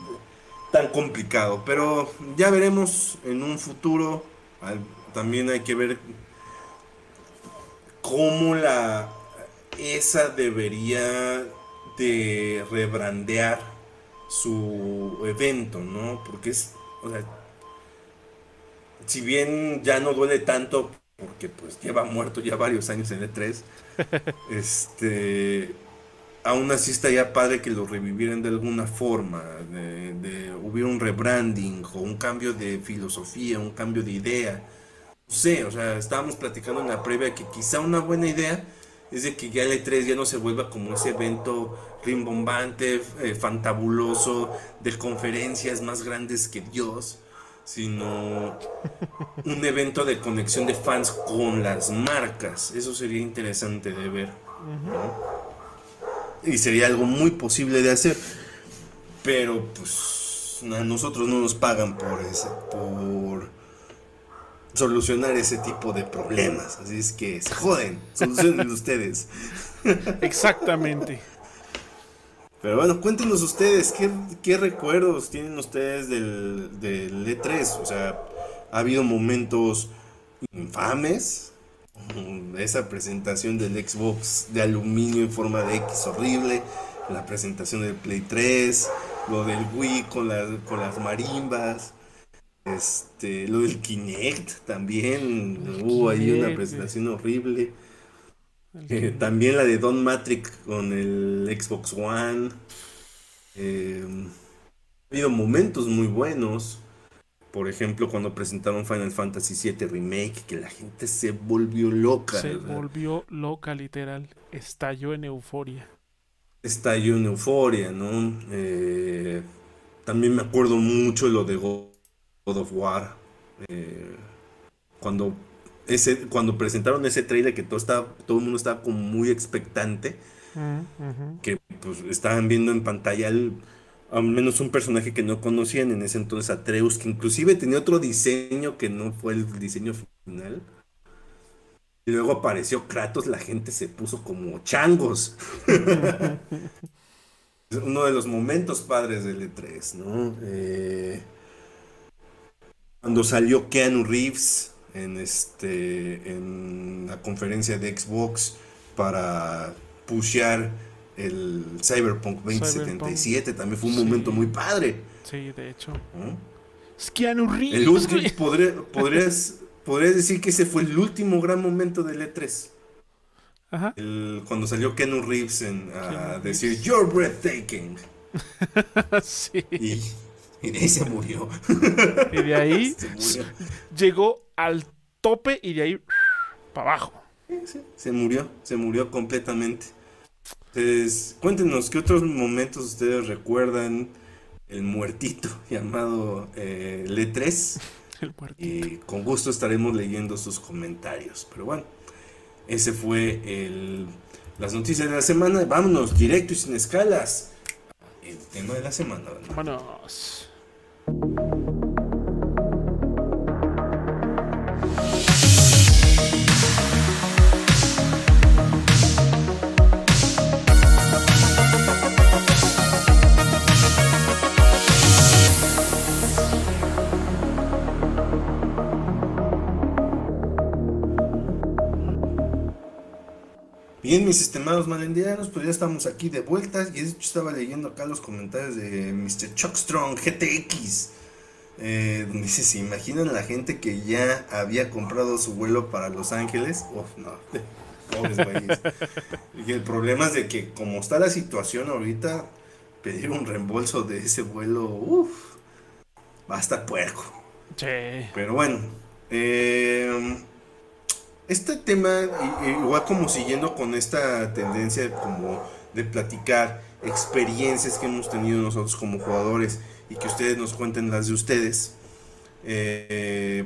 tan complicado. Pero ya veremos en un futuro. También hay que ver cómo la esa debería de rebrandear su evento, ¿no? Porque es, o sea, si bien ya no duele tanto, porque pues lleva muerto ya varios años en E3, [LAUGHS] este, aún así estaría padre que lo revivieran de alguna forma, de, hubiera un rebranding o un cambio de filosofía, un cambio de idea. No sé, o sea, estábamos platicando en la previa que quizá una buena idea es de que ya el E3 ya no se vuelva como ese evento rimbombante, eh, fantabuloso, de conferencias más grandes que Dios, sino un evento de conexión de fans con las marcas. Eso sería interesante de ver. Y sería algo muy posible de hacer. Pero pues a nosotros no nos pagan por eso, por solucionar ese tipo de problemas. Así es que se joden, solucionen [LAUGHS] ustedes. Exactamente. Pero bueno, cuéntenos ustedes, ¿qué, recuerdos tienen ustedes del, del, E3? O sea, ha habido momentos infames. Esa presentación del Xbox de aluminio en forma de X horrible. La presentación del Play 3. Lo del Wii con, con las marimbas. Este, lo del Kinect también, hubo ahí una presentación horrible. Eh, también la de Don Matrix con el Xbox One. Eh, ha habido momentos muy buenos. Por ejemplo, cuando presentaron Final Fantasy VII Remake, que la gente se volvió loca. Se volvió loca, literal. Estalló en euforia. Estalló en euforia, ¿no? Eh, también me acuerdo mucho lo de God of War. Eh, cuando, ese, cuando presentaron ese trailer que todo, estaba, todo el mundo estaba como muy expectante. Que pues estaban viendo en pantalla al menos un personaje que no conocían en ese entonces, Atreus, que inclusive tenía otro diseño que no fue el diseño final. Y luego apareció Kratos, la gente se puso como changos. [LAUGHS] [LAUGHS] Uno de los momentos padres del E3, ¿no? Eh, cuando salió Keanu Reeves en este en la conferencia de Xbox para pushear el Cyberpunk 2077 también fue un momento muy padre. Sí, de hecho. Es Keanu Reeves. El último, podrías, podrías decir que ese fue el último gran momento del E3. Ajá. cuando salió Keanu Reeves en, a decir You're breathtaking. [LAUGHS] sí. Y [LAUGHS] y de ahí se murió. Y de ahí [LAUGHS] llegó al tope y de ahí para abajo. se murió, se murió completamente. Entonces, cuéntenos, ¿qué otros momentos ustedes recuerdan? El muertito [LAUGHS] llamado eh, Le3. El muertito. Y con gusto estaremos leyendo sus comentarios. Pero bueno, ese fue el, las noticias de la semana. Vámonos, directo y sin escalas. El tema de la semana. Vámonos. Thank you. Bien, mis estimados malendianos, pues ya estamos aquí de vuelta. Y de hecho estaba leyendo acá los comentarios de Mr. Chuckstrong GTX. Eh, donde dice, ¿se imaginan la gente que ya había comprado su vuelo para Los Ángeles? Uf, no, [LAUGHS] pobres güeyes. y el problema es de que como está la situación ahorita, pedir un reembolso de ese vuelo, uff, va a estar puerco. Sí. Pero bueno, eh este tema, igual como siguiendo con esta tendencia como de platicar experiencias que hemos tenido nosotros como jugadores y que ustedes nos cuenten las de ustedes. Eh,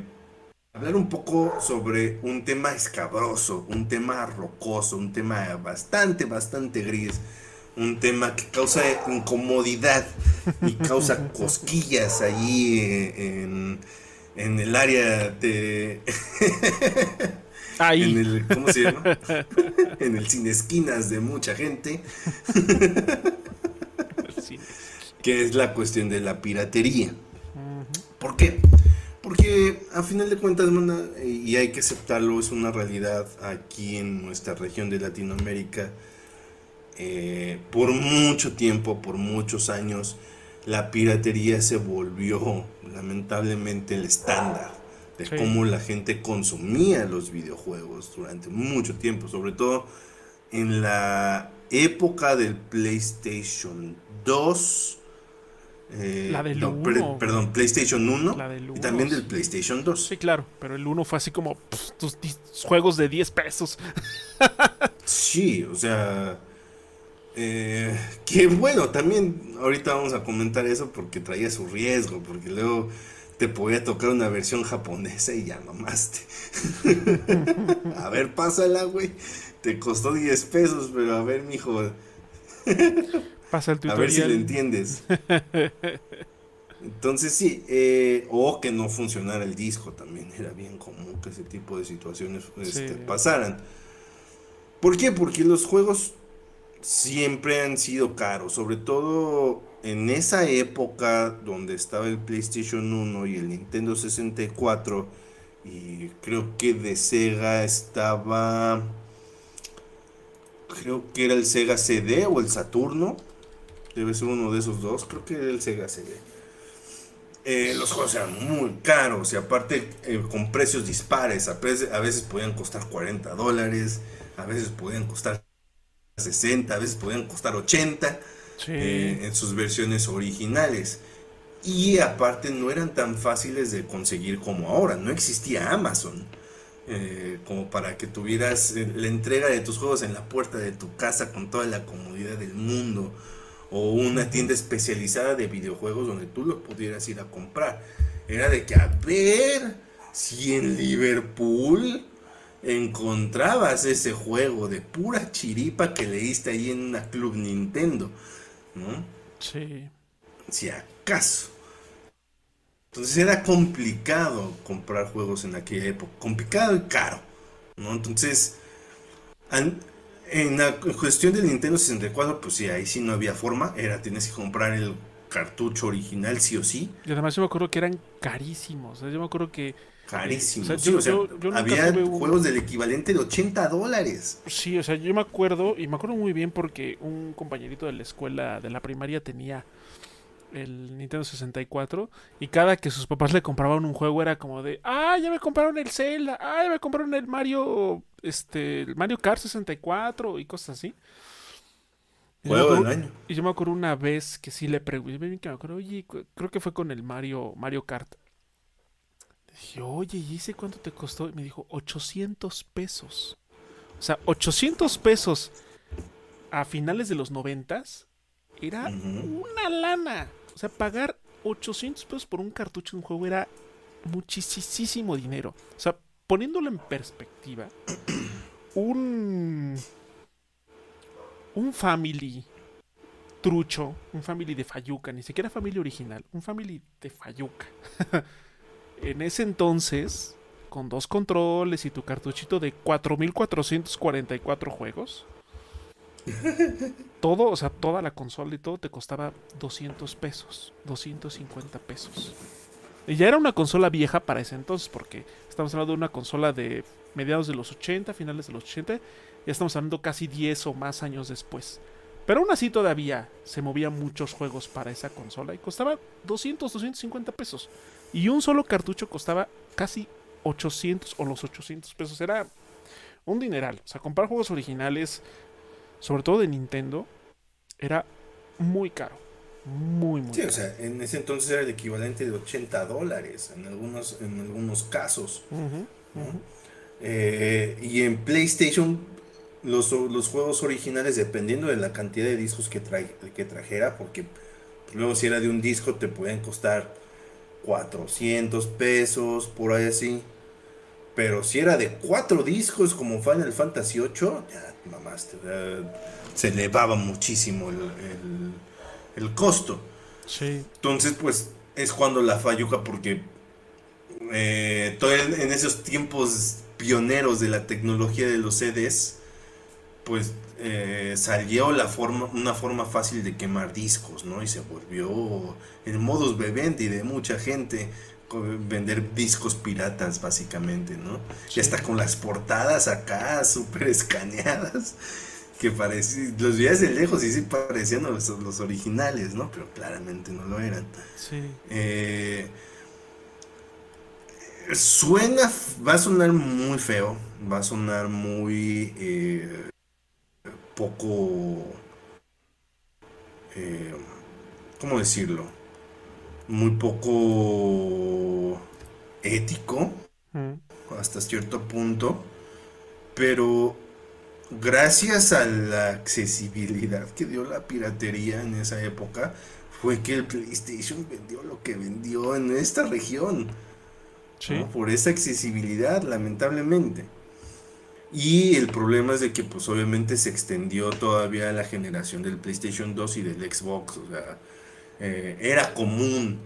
hablar un poco sobre un tema escabroso, un tema rocoso, un tema bastante, bastante gris, un tema que causa incomodidad y causa [LAUGHS] cosquillas allí en, en el área de... [LAUGHS] Ahí. En el, ¿Cómo se llama? [LAUGHS] en el cine esquinas de mucha gente. [LAUGHS] que es la cuestión de la piratería. ¿Por qué? Porque a final de cuentas, y hay que aceptarlo, es una realidad aquí en nuestra región de Latinoamérica. Eh, por mucho tiempo, por muchos años, la piratería se volvió lamentablemente el estándar de cómo la gente consumía los videojuegos durante mucho tiempo, sobre todo en la época del PlayStation 2. Eh, la del 1. perdón, PlayStation 1 y también del PlayStation 2. Sí, claro, pero el 1 fue así como tus juegos de 10 pesos. [LAUGHS] sí, o sea, eh, que bueno, también ahorita vamos a comentar eso porque traía su riesgo, porque luego te podía tocar una versión japonesa y ya mamaste. [LAUGHS] a ver, pásala, güey. Te costó 10 pesos, pero a ver, mijo. Pasa el tutorial. A ver si lo entiendes. Entonces sí, eh, o que no funcionara el disco también. Era bien común que ese tipo de situaciones este, pasaran. ¿Por qué? Porque los juegos siempre han sido caros, sobre todo en esa época donde estaba el PlayStation 1 y el Nintendo 64, y creo que de Sega estaba, creo que era el Sega CD o el Saturno, debe ser uno de esos dos, creo que era el Sega CD. Eh, los juegos eran muy caros y aparte eh, con precios dispares, a a veces podían costar 40 dólares, a veces podían costar 60, a veces podían costar 80 eh, en sus versiones originales. Y aparte no eran tan fáciles de conseguir como ahora, no existía Amazon. Eh, como para que tuvieras eh, la entrega de tus juegos en la puerta de tu casa con toda la comodidad del mundo o una tienda especializada de videojuegos donde tú lo pudieras ir a comprar. Era de que a ver si en Liverpool encontrabas ese juego de pura chiripa que leíste ahí en una Club Nintendo. ¿No? Sí. Si acaso. Entonces era complicado comprar juegos en aquella época, complicado y caro, ¿no? Entonces, en la cuestión del Nintendo 64, pues sí, ahí sí no había forma, era tienes que comprar el cartucho original sí o sí. Y además yo me acuerdo que eran carísimos, yo me acuerdo que Carísimo. había juegos del equivalente de 80 dólares. Sí, o sea, yo me acuerdo, y me acuerdo muy bien porque un compañerito de la escuela, de la primaria, tenía el Nintendo 64 y cada que sus papás le compraban un juego era como de, ah, ya me compraron el Zelda, ah, ya me compraron el Mario, este, el Mario Kart 64 y cosas así. Y juego del año. Y yo me acuerdo una vez que sí le pregunté, que me acuerdo, oye, creo que fue con el Mario, Mario Kart. Dije, oye, ¿y ese cuánto te costó? Y me dijo, 800 pesos. O sea, 800 pesos a finales de los 90 era una lana. O sea, pagar 800 pesos por un cartucho de un juego era muchísimo dinero. O sea, poniéndolo en perspectiva, [CLEARS THROAT] un. Un family trucho, un family de Fayuca, ni siquiera family original, un family de Fayuca. [LAUGHS] en ese entonces, con dos controles y tu cartuchito de 4444 juegos, [LAUGHS] todo, o sea, toda la consola y todo te costaba 200 pesos, 250 pesos. Y ya era una consola vieja para ese entonces, porque estamos hablando de una consola de mediados de los 80, finales de los 80, ya estamos hablando casi 10 o más años después. Pero aún así todavía se movían muchos juegos para esa consola y costaba 200, 250 pesos. Y un solo cartucho costaba casi 800 o los 800 pesos. Era un dineral. O sea, comprar juegos originales, sobre todo de Nintendo, era muy caro. Muy, muy sí, o sea, en ese entonces era el equivalente de 80 dólares en algunos, en algunos casos. Eh, y en PlayStation los, los, juegos originales, dependiendo de la cantidad de discos que, que trajera, porque luego si era de un disco te pueden costar 400 pesos, por ahí así. Pero si era de cuatro discos como Final Fantasy VIII, ya mamaste, se elevaba muchísimo el, el, costo. Sí. Entonces, pues es cuando la falluca, porque eh, en esos tiempos pioneros de la tecnología de los CDs, pues eh, salió la forma, una forma fácil de quemar discos, ¿no? Y se volvió el modus vivendi de mucha gente vender discos piratas básicamente, ¿no? Y hasta con las portadas acá [LAUGHS] súper escaneadas que parecían, los veías de lejos y sí parecían los, los, originales, ¿no? Pero claramente no lo eran. Sí. Eh, suena, va a sonar muy feo, va a sonar muy eh, poco, eh, ¿cómo decirlo? Muy poco ético hasta cierto punto, pero gracias a la accesibilidad que dio la piratería en esa época, fue que el PlayStation vendió lo que vendió en esta región. Por esa accesibilidad, lamentablemente. Y el problema es de que pues obviamente se extendió todavía la generación del PlayStation 2 y del Xbox. O sea, eh, era común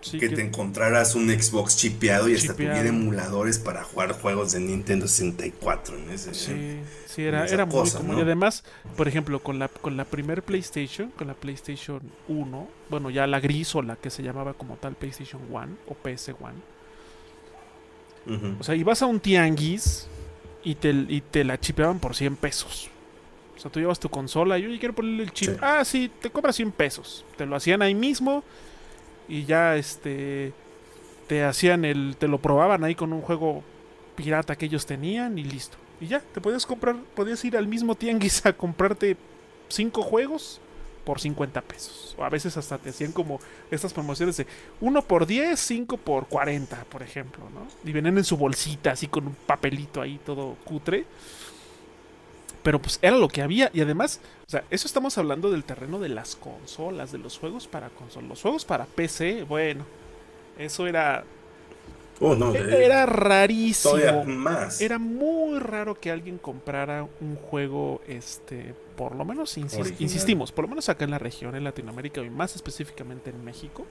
que, te encontraras un Xbox chipeado y hasta tuviera emuladores para jugar juegos de Nintendo 64 en ese Sí, sí era, era muy común. Y además, por ejemplo, con la, con la primer PlayStation, con la PlayStation 1, bueno, ya la gris o la que se llamaba como tal PlayStation 1 o PS1. O sea, ibas a un tianguis y te, y te la chipeaban por 100 pesos. O sea, tú llevas tu consola y yo quiero ponerle el chip. Ah, sí, te cobras 100 pesos. Te lo hacían ahí mismo y ya este te hacían el te lo probaban ahí con un juego pirata que ellos tenían y listo. Y ya, te podías comprar, podías ir al mismo tianguis [LAUGHS] a comprarte cinco juegos por 50 pesos. O a veces hasta te hacían como estas promociones de 1 por 10, 5 por 40, por ejemplo, ¿no? Y venían en su bolsita así con un papelito ahí todo cutre. Pero pues era lo que había. Y además, o sea, eso estamos hablando del terreno de las consolas, de los juegos para consolas. Los juegos para PC, bueno, eso era. Oh, no, e-, era rarísimo. Más. Era muy raro que alguien comprara un juego, este, por lo menos, insistimos, por lo menos acá en la región, en Latinoamérica y más específicamente en México.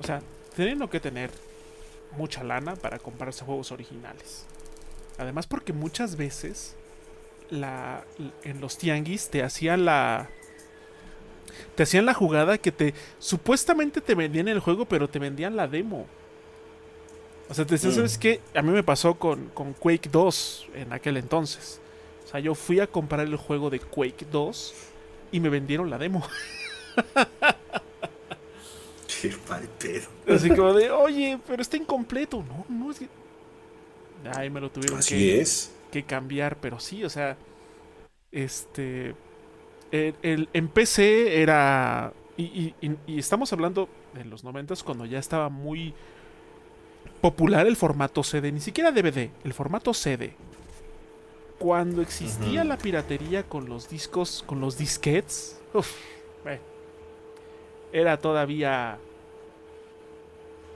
O sea, teniendo que tener mucha lana para comprarse juegos originales. Además, porque muchas veces la, en los tianguis te hacían la. Te hacían la jugada que te. Supuestamente te vendían el juego, pero te vendían la demo. O sea, te decían, ¿sabes mm. qué? A mí me pasó con, con Quake 2 en aquel entonces. O sea, yo fui a comprar el juego de Quake 2 y me vendieron la demo. [LAUGHS] Qué mal Así como de, oye, pero está incompleto. No, no es que. Ay, me lo tuvieron Así es que cambiar, pero sí, o sea, este, el, en PC era, y, estamos hablando de los 90 cuando ya estaba muy popular el formato CD, ni siquiera DVD, el formato CD. Cuando existía la piratería con los discos, con los disquets, era todavía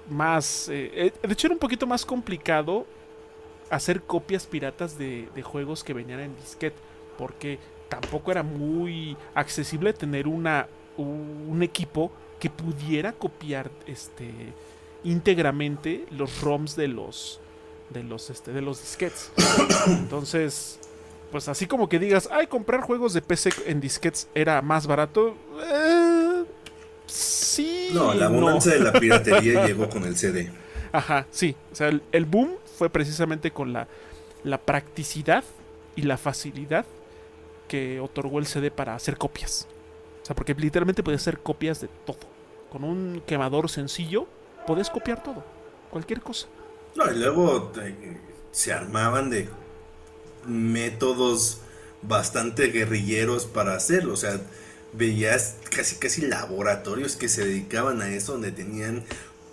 más, eh, eh, de hecho era un poquito más complicado hacer copias piratas de, juegos que venían en disquete. Porque tampoco era muy accesible tener una, un equipo que pudiera copiar este íntegramente los ROMs de los de los este de los disquetes. Entonces, pues así como que digas, ay, comprar juegos de PC en disquetes era más barato. Eh, sí. No, la abundancia de la [LAUGHS] piratería llegó con el CD. Ajá, sí. O sea, el boom fue precisamente con la, la practicidad y la facilidad que otorgó el CD para hacer copias. O sea, porque literalmente podías hacer copias de todo. Con un quemador sencillo, podías copiar todo. Cualquier cosa. No, y luego se armaban de métodos bastante guerrilleros para hacerlo. O sea, veías casi casi laboratorios que se dedicaban a eso, donde tenían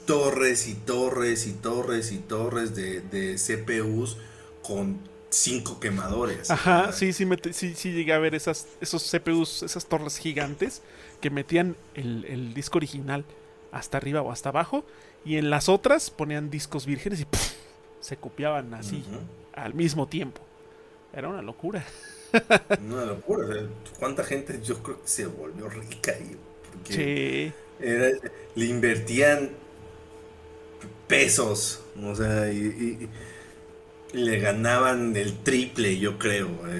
torres y torres y torres y torres de, CPUs con cinco quemadores. Ajá, sí, sí, sí, sí llegué a ver esas, esos CPUs, esas torres gigantes que metían el, disco original hasta arriba o hasta abajo y en las otras ponían discos vírgenes y se copiaban así al mismo tiempo. Era una locura. Una locura. ¿Cuánta gente yo creo que se volvió rica ahí? sí. le invertían pesos, o sea, y, le ganaban el triple, yo creo, a,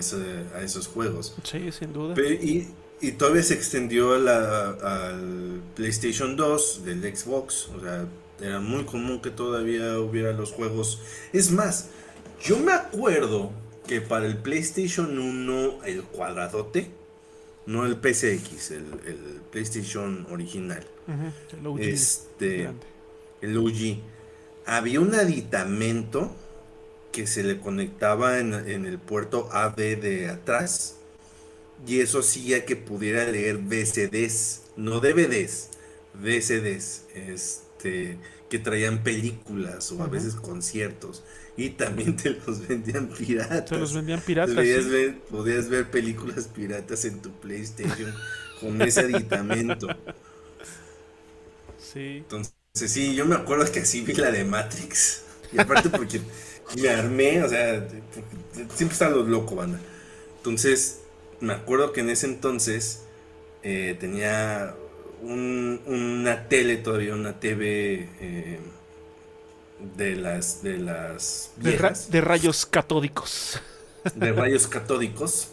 esos juegos. Sí, sin duda. y, todavía se extendió al PlayStation 2 del Xbox, o sea, era muy común que todavía hubiera los juegos. Es más, yo me acuerdo que para el PlayStation 1, el cuadradote, no el PCX, el, PlayStation original, el OG, este, el OG, había un aditamento que se le conectaba en, el puerto AV de atrás y eso hacía que pudiera leer VCDs, no DVDs, VCDs, este, que traían películas o a veces conciertos y también te los vendían piratas. Te los vendían piratas. Podías, ver, películas piratas en tu PlayStation con ese aditamento. Sí. Entonces, sí, yo me acuerdo que así vi la de Matrix. Y aparte porque me armé, o sea, siempre estaba los loco, banda. Entonces, me acuerdo que en ese entonces eh, tenía una tele todavía, una TV eh, de las de las de, rayos catódicos. De rayos catódicos.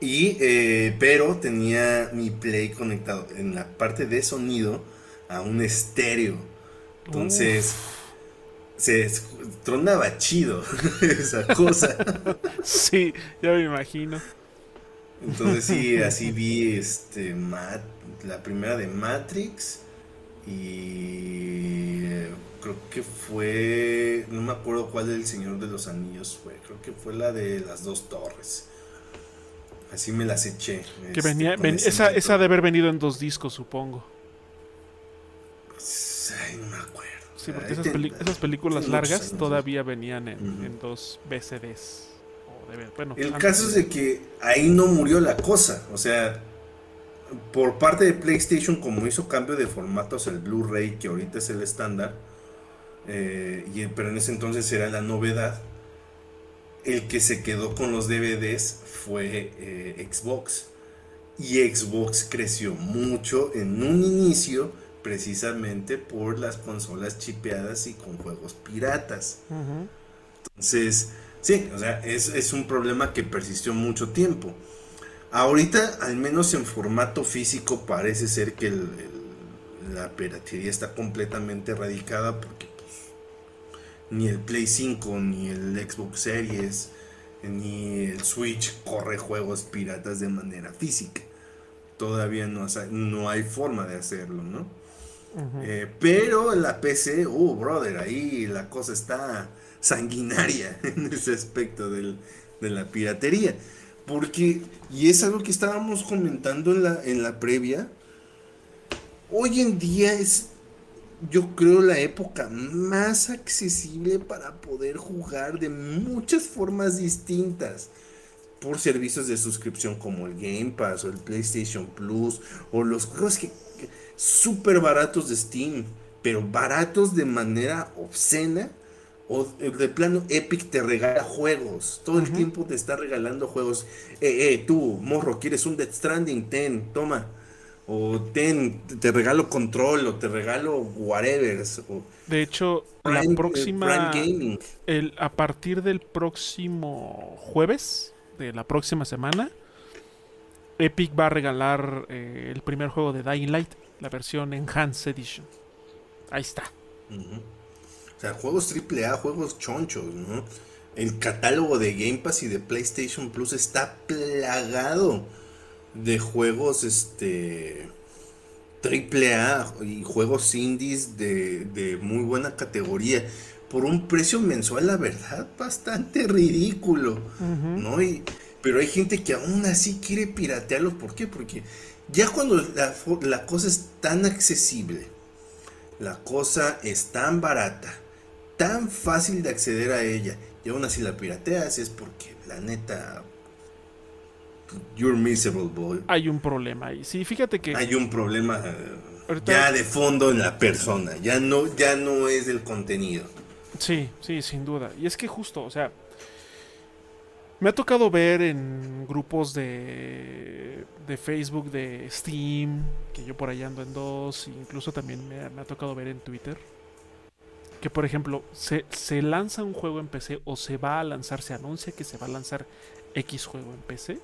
Y eh, pero tenía mi play conectado en la parte de sonido a un estéreo. Entonces se tronaba chido [LAUGHS] esa cosa sí ya me imagino entonces sí [LAUGHS] así vi este la primera de Matrix y creo que fue, no me acuerdo cuál del Señor de los Anillos fue, creo que fue la de las dos torres. Así me las eché. Que este, venía, esa, esa de haber venido en dos discos, supongo. Ay, no me acuerdo. Sí, porque esas, películas largas todavía venían en, dos bueno, el caso es de que ahí no murió la cosa. O sea, por parte de PlayStation, como hizo cambio de formatos el Blu-ray, que ahorita es el estándar, eh, y, pero en ese entonces era la novedad, el que se quedó con los DVDs fue eh, Xbox. Y Xbox creció mucho en un inicio precisamente por las consolas chipeadas y con juegos piratas. Entonces, sí, o sea, es, es, un problema que persistió mucho tiempo. Ahorita, al menos en formato físico, parece ser que la piratería está completamente erradicada porque ni el Play 5, ni el Xbox Series, ni el Switch corre juegos piratas de manera física. Todavía no, no hay forma de hacerlo, ¿no? Eh, pero la PC, uh, brother, ahí la cosa está sanguinaria [LAUGHS] en ese aspecto de la piratería. Porque, y es algo que estábamos comentando en la, en la previa, hoy en día es yo creo, la época más accesible para poder jugar de muchas formas distintas. Por servicios de suscripción como el Game Pass o el PlayStation Plus o los juegos que, súper baratos de Steam, pero baratos de manera obscena. O de plano Epic te regala juegos. Todo el tiempo te está regalando juegos. Eh, eh, tú, morro, ¿quieres un Dead Stranding? Ten, toma o ten, te regalo control, o te regalo whatever. de hecho, la eh, próxima. El, a partir del próximo jueves, de la próxima semana, Epic va a regalar eh, el primer juego de Dying Light, la versión Enhanced Edition. Ahí está. O sea, juegos AAA, juegos chonchos, ¿no? El catálogo de Game Pass y de PlayStation Plus está plagado de juegos este triple A y juegos indies de, muy buena categoría por un precio mensual, la verdad, bastante ridículo, ¿no? pero hay gente que aún así quiere piratearlos, ¿por qué? Porque ya cuando la, la cosa es tan accesible, la cosa es tan barata, tan fácil de acceder a ella y aún así la pirateas, es porque la neta You're miserable boy. Hay un problema ahí. Sí, fíjate que. Hay un problema eh, ya de fondo en la persona. Ya no, ya no es del contenido. Sí, sí, sin duda. Y es que justo, o sea. Me ha tocado ver en grupos de, de Facebook, de Steam, que yo por ahí ando en dos, incluso también me, me ha tocado ver en Twitter, que por ejemplo se, se, lanza un juego en PC o se va a lanzar, se anuncia que se va a lanzar X juego en PC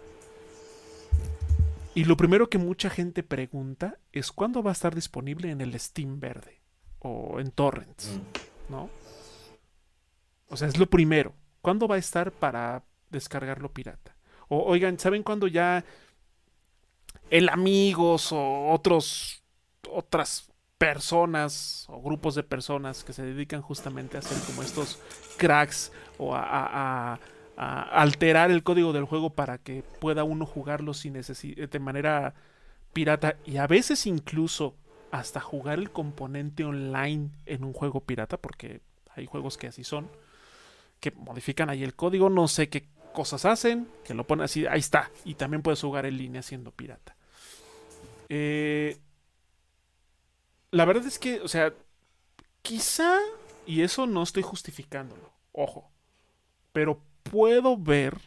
y lo primero que mucha gente pregunta es cuándo va a estar disponible en el Steam verde o en torrents, mm. ¿no? O sea, es lo primero. ¿Cuándo va a estar para descargarlo pirata? O oigan, ¿saben cuándo ya el amigos o otros otras personas o grupos de personas que se dedican justamente a hacer como estos cracks o a alterar el código del juego para que pueda uno jugarlo sin de manera pirata y a veces incluso hasta jugar el componente online en un juego pirata porque hay juegos que así son que modifican ahí el código no sé qué cosas hacen que lo ponen así ahí está y también puedes jugar en línea siendo pirata eh, la verdad es que o sea quizá y eso no estoy justificándolo ojo pero puedo ver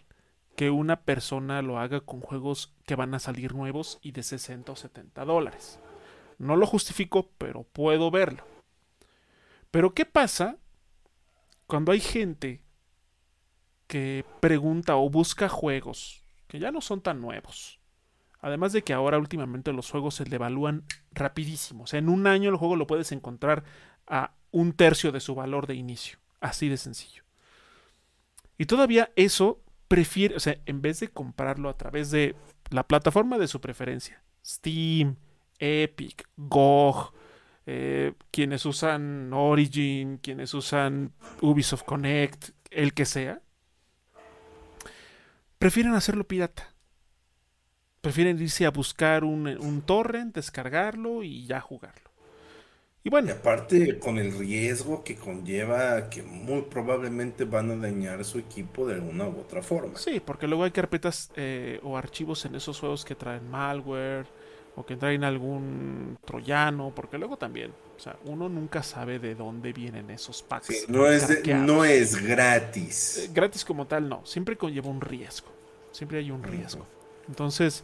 que una persona lo haga con juegos que van a salir nuevos y de 60 o 70 dólares. No lo justifico, pero puedo verlo. Pero ¿qué pasa cuando hay gente que pregunta o busca juegos que ya no son tan nuevos? Además de que ahora últimamente los juegos se devalúan rapidísimo. O sea, en un año el juego lo puedes encontrar a un tercio de su valor de inicio. Así de sencillo. Y todavía eso prefiere, o sea, en vez de comprarlo a través de la plataforma de su preferencia, Steam, Epic, GOG, eh, quienes usan Origin, quienes usan Ubisoft Connect, el que sea, prefieren hacerlo pirata. Prefieren irse a buscar un, un torrent, descargarlo y ya jugarlo. Y bueno. aparte con el riesgo que conlleva que muy probablemente van a dañar su equipo de alguna u otra forma. Sí, porque luego hay carpetas eh, o archivos en esos juegos que traen malware o que traen algún troyano, porque luego también, o sea, uno nunca sabe de dónde vienen esos packs. no, es no es gratis. Eh, gratis como tal, no, siempre conlleva un riesgo, siempre hay un riesgo. Entonces,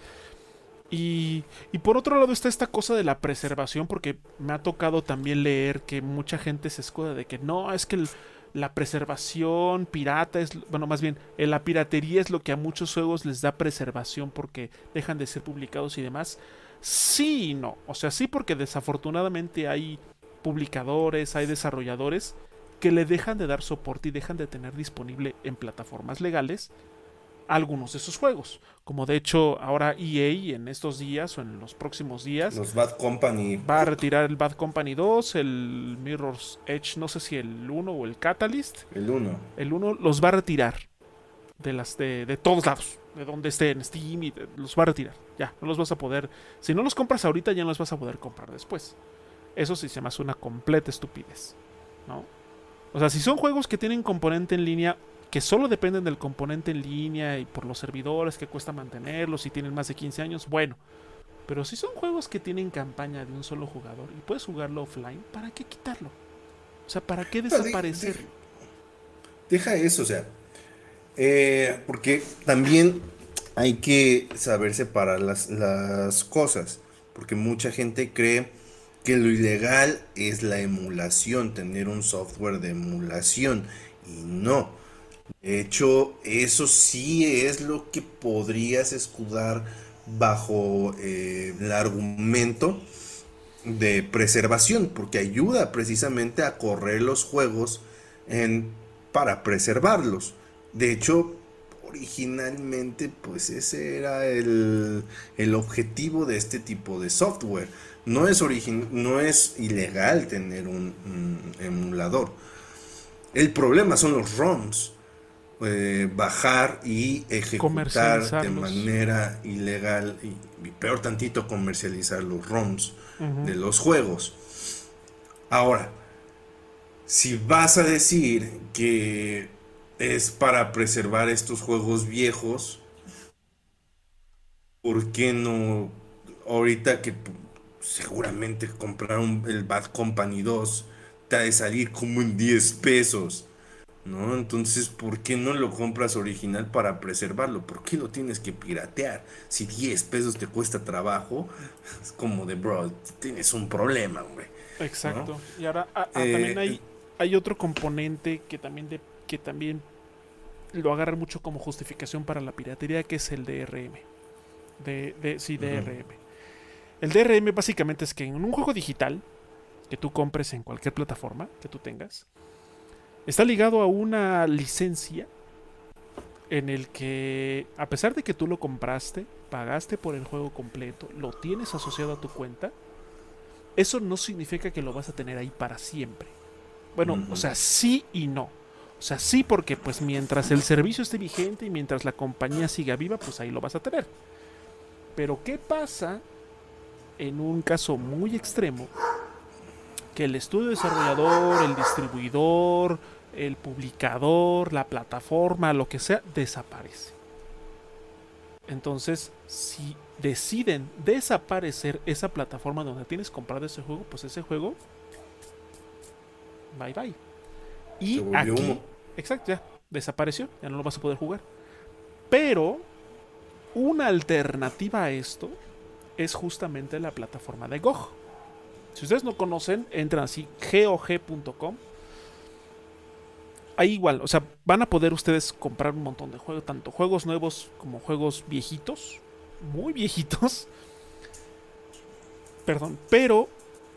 y, por otro lado está esta cosa de la preservación, porque me ha tocado también leer que mucha gente se escuda de que no, es que la preservación pirata es, bueno, más bien, la piratería es lo que a muchos juegos les da preservación porque dejan de ser publicados y demás. Sí y no, o sea, sí porque desafortunadamente hay publicadores, hay desarrolladores que le dejan de dar soporte y dejan de tener disponible en plataformas legales algunos de sus juegos. Como de hecho ahora EA en estos días o en los próximos días. Los Bad Company. Va a retirar el Bad Company 2, el Mirror's Edge, no sé si el 1 o el Catalyst. El 1. El 1 los va a retirar. De, las de, de todos lados. De donde estén, Steam, y los va a retirar. Ya, no los vas a poder. Si no los compras ahorita, ya no los vas a poder comprar después. Eso sí se me hace una completa estupidez. ¿No? O sea, si son juegos que tienen componente en línea, que solo dependen del componente en línea y por los servidores que cuesta mantenerlos y tienen más de 15 años, bueno. Pero si son juegos que tienen campaña de un solo jugador y puedes jugarlo offline, ¿para qué quitarlo? O sea, ¿para qué desaparecer? Deja, eso, o sea. Eh, porque también hay que saber separar las, cosas. Porque mucha gente cree que lo ilegal es la emulación, tener un software de emulación. Y no. De hecho, eso sí es lo que podrías escudar bajo eh, el argumento de preservación, porque ayuda precisamente a correr los juegos para preservarlos. De hecho, originalmente, pues ese era el, objetivo de este tipo de software. No es, no es ilegal tener un emulador. El problema son los ROMs eh, bajar y ejecutar de manera ilegal y, peor tantito comercializar los ROMs de los juegos. Ahora, si vas a decir que es para preservar estos juegos viejos. ¿Por qué no? Ahorita que seguramente comprar el Bad Company 2 te ha de salir como en 10 pesos. ¿No? Entonces, ¿por qué no lo compras original para preservarlo? ¿Por qué lo tienes que piratear? Si 10 pesos te cuesta trabajo, es como de, bro, tienes un problema, güey. Exacto. Y ahora ah, ah, también hay, eh, hay otro componente que también, de, que también lo agarran mucho como justificación para la piratería, que es el DRM. De, de, sí, DRM. El DRM básicamente es que en un juego digital que tú compres en cualquier plataforma que tú tengas, está ligado a una licencia en el que, a pesar de que tú lo compraste, pagaste por el juego completo, lo tienes asociado a tu cuenta, eso no significa que lo vas a tener ahí para siempre. Bueno, o sea, sí y no. O sea, sí porque pues mientras el servicio esté vigente y mientras la compañía siga viva, pues ahí lo vas a tener. Pero ¿qué pasa en un caso muy extremo? Que el estudio desarrollador, el distribuidor, el publicador, la plataforma, lo que sea, desaparece. Entonces, si deciden desaparecer esa plataforma donde tienes comprado ese juego, pues ese juego bye bye. Y aquí, exacto, ya desapareció, ya no lo vas a poder jugar. Pero una alternativa a esto es justamente la plataforma de GOG. Si ustedes no conocen, entran así gog.com. Ahí igual, o sea, van a poder ustedes comprar un montón de juegos, tanto juegos nuevos como juegos viejitos, muy viejitos. [LAUGHS] Perdón, pero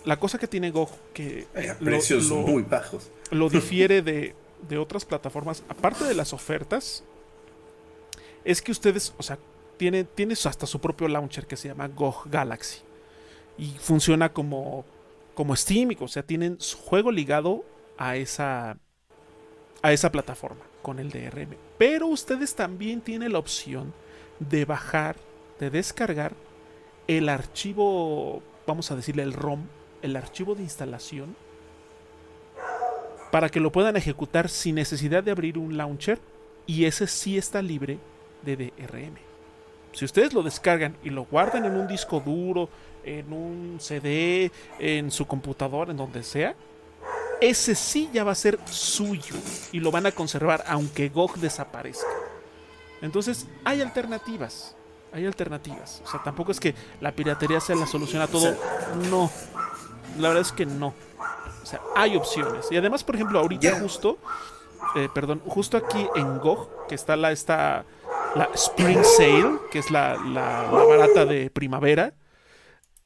la cosa que tiene GOG, que precios muy bajos, lo [LAUGHS] difiere de, otras plataformas, aparte de las ofertas, es que ustedes, o sea, tienen, hasta su propio launcher que se llama GOG Galaxy. Y funciona como, como Steam, o sea, tienen su juego ligado a esa, a esa plataforma con el DRM. Pero ustedes también tienen la opción de bajar, de descargar el archivo, vamos a decirle el ROM el archivo de instalación para que lo puedan ejecutar sin necesidad de abrir un launcher y ese sí está libre de DRM. Si ustedes lo descargan y lo guardan en un disco duro, en un CD, en su computadora, en donde sea, ese sí ya va a ser suyo y lo van a conservar aunque GOG desaparezca. Entonces hay alternativas, hay alternativas. O sea, tampoco es que la piratería sea la solución a todo. No, la verdad es que no. O sea, hay opciones. Y además, por ejemplo, ahorita justo, eh, perdón, justo aquí en GOG, que está la, esta, la Spring Sale, que es la, la, barata de primavera.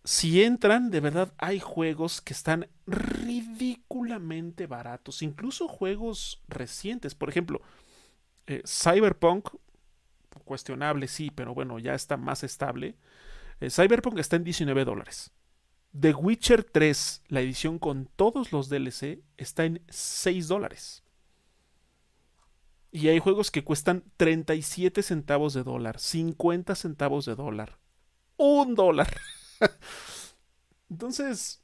Si entran, de verdad hay juegos que están ridículamente baratos. Incluso juegos recientes. Por ejemplo, eh, Cyberpunk, cuestionable, sí, pero bueno, ya está más estable. Eh, Cyberpunk está en 19 dólares. The Witcher 3, la edición con todos los DLC, está en 6 dólares. Y hay juegos que cuestan 37 centavos de dólar, 50 centavos de dólar, un dólar. [LAUGHS] Entonces,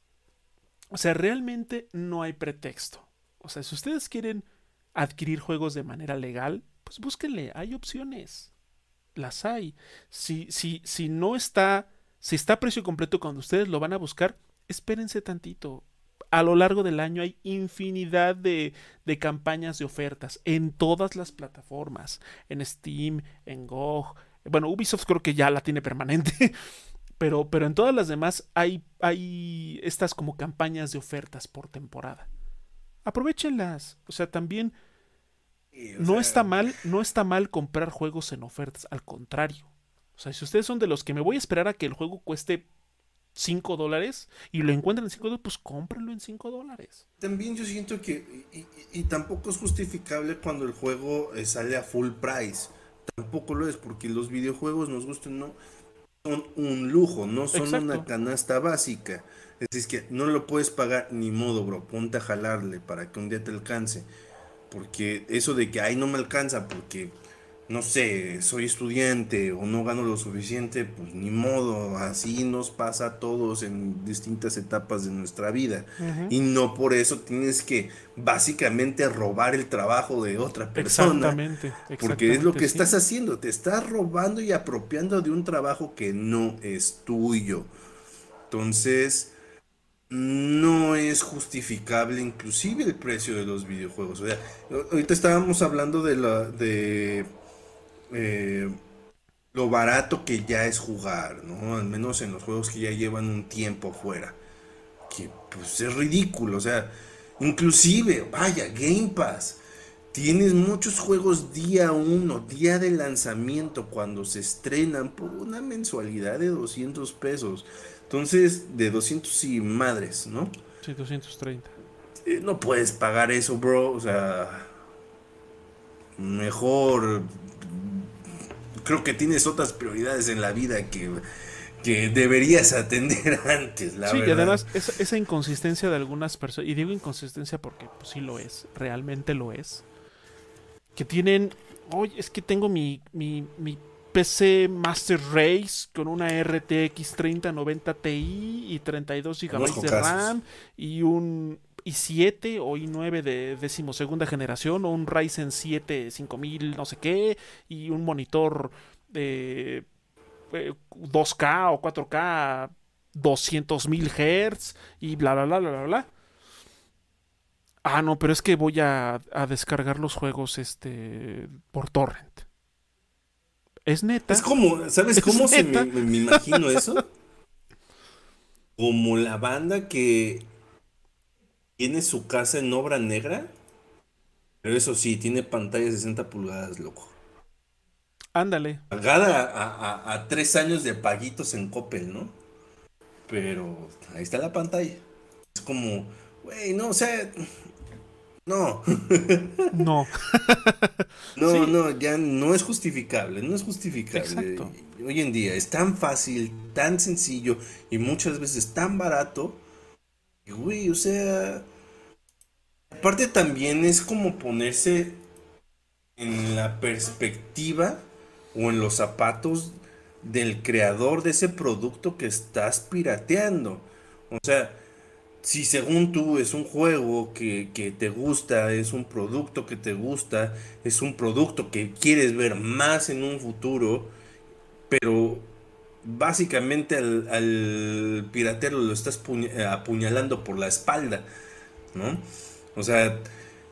o sea, realmente no hay pretexto. O sea, si ustedes quieren adquirir juegos de manera legal, pues búsquenle, hay opciones. Las hay. Si, si, si no está si está a precio completo cuando ustedes lo van a buscar, espérense tantito. A lo largo del año hay infinidad de, de campañas de ofertas en todas las plataformas. En Steam, en GOG. Bueno, Ubisoft creo que ya la tiene permanente. [LAUGHS] Pero, pero en todas las demás hay, hay estas como campañas de ofertas por temporada. Aprovechenlas. O sea, también no está mal, no está mal comprar juegos en ofertas, al contrario. O sea, si ustedes son de los que me voy a esperar a que el juego cueste 5 dólares y lo encuentran en 5 dólares, pues cómprenlo en 5 dólares. También yo siento que, y, tampoco es justificable cuando el juego eh, sale a full price. Tampoco lo es, porque los videojuegos, nos gusten no, son un lujo, no son una canasta básica. Es decir, que no lo puedes pagar ni modo, bro. Ponte a jalarle para que un día te alcance. Porque eso de que, ay, no me alcanza porque no sé, soy estudiante o no gano lo suficiente, pues ni modo, así nos pasa a todos en distintas etapas de nuestra vida. Y no por eso tienes que básicamente robar el trabajo de otra persona. Exactamente. porque es lo que estás haciendo, te estás robando y apropiando de un trabajo que no es tuyo. Entonces, no es justificable inclusive el precio de los videojuegos. O sea, ahorita estábamos hablando de la de eh, lo barato que ya es jugar, ¿no? Al menos en los juegos que ya llevan un tiempo fuera. Que pues es ridículo, o sea, inclusive, vaya, Game Pass. Tienes muchos juegos día uno, día de lanzamiento, cuando se estrenan por una mensualidad de 200 pesos. Entonces, de 200 y madres, ¿no? Sí, 230. Eh, no puedes pagar eso, bro. O sea, mejor creo que tienes otras prioridades en la vida que, que deberías atender [LAUGHS] antes, la sí, y además esa, inconsistencia de algunas personas, y digo inconsistencia porque pues, sí lo es, realmente lo es, que tienen, oye, es que tengo mi, mi, mi PC Master Race con una RTX 3090 Ti y 32 GB de RAM y un i7 o i9 de decimosegunda generación o un Ryzen 7 5000 no sé qué y un monitor de 2K eh, o 4K 200.000 Hz y bla bla bla bla bla. Ah, no, pero es que voy a, descargar los juegos este por torrent. Es neta. Es como, ¿sabes cómo se me, me imagino eso? [LAUGHS] Como la banda que tiene su casa en obra negra, pero eso sí, tiene pantalla de 60 pulgadas, loco. Ándale. Pagada a, tres años de paguitos en Coppel, ¿no? Pero ahí está la pantalla. Es como, güey, no, o sea, no. [LAUGHS] No. no, no, ya no es justificable, no es justificable. Hoy en día es tan fácil, tan sencillo y muchas veces tan barato. Güey, o sea, Aparte también es como ponerse en la perspectiva o en los zapatos del creador de ese producto que estás pirateando. O sea, si según tú es un juego que, te gusta, es un producto que te gusta, es un producto que quieres ver más en un futuro, pero básicamente al, al piratero lo estás apuñalando por la espalda, ¿no? O sea,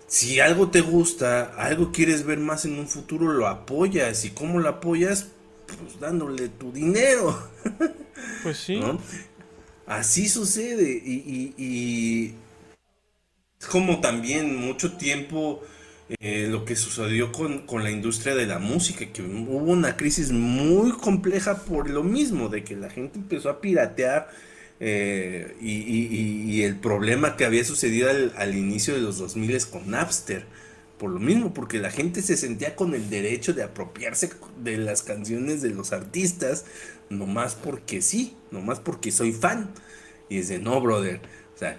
si algo te gusta, algo quieres ver más en un futuro, lo apoyas. ¿Y cómo lo apoyas? Pues dándole tu dinero. [LAUGHS] Pues sí. Así sucede. Y, y, es como también mucho tiempo eh, lo que sucedió con, con, la industria de la música, que hubo una crisis muy compleja por lo mismo, de que la gente empezó a piratear eh, y, el problema que había sucedido al, inicio de los 2000 con Napster. Por lo mismo, porque la gente se sentía con el derecho de apropiarse de las canciones de los artistas, nomás porque sí, nomás porque soy fan. Y dice, no, brother. O sea,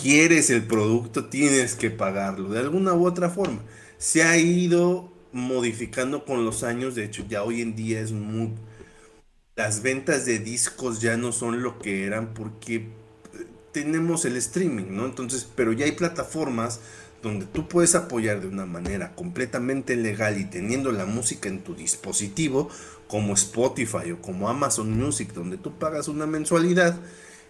quieres el producto, tienes que pagarlo, de alguna u otra forma. Se ha ido modificando con los años, de hecho ya hoy en día es muy las ventas de discos ya no son lo que eran porque eh, tenemos el streaming, ¿no? Entonces, pero ya hay plataformas donde tú puedes apoyar de una manera completamente legal y teniendo la música en tu dispositivo, como Spotify o como Amazon Music, donde tú pagas una mensualidad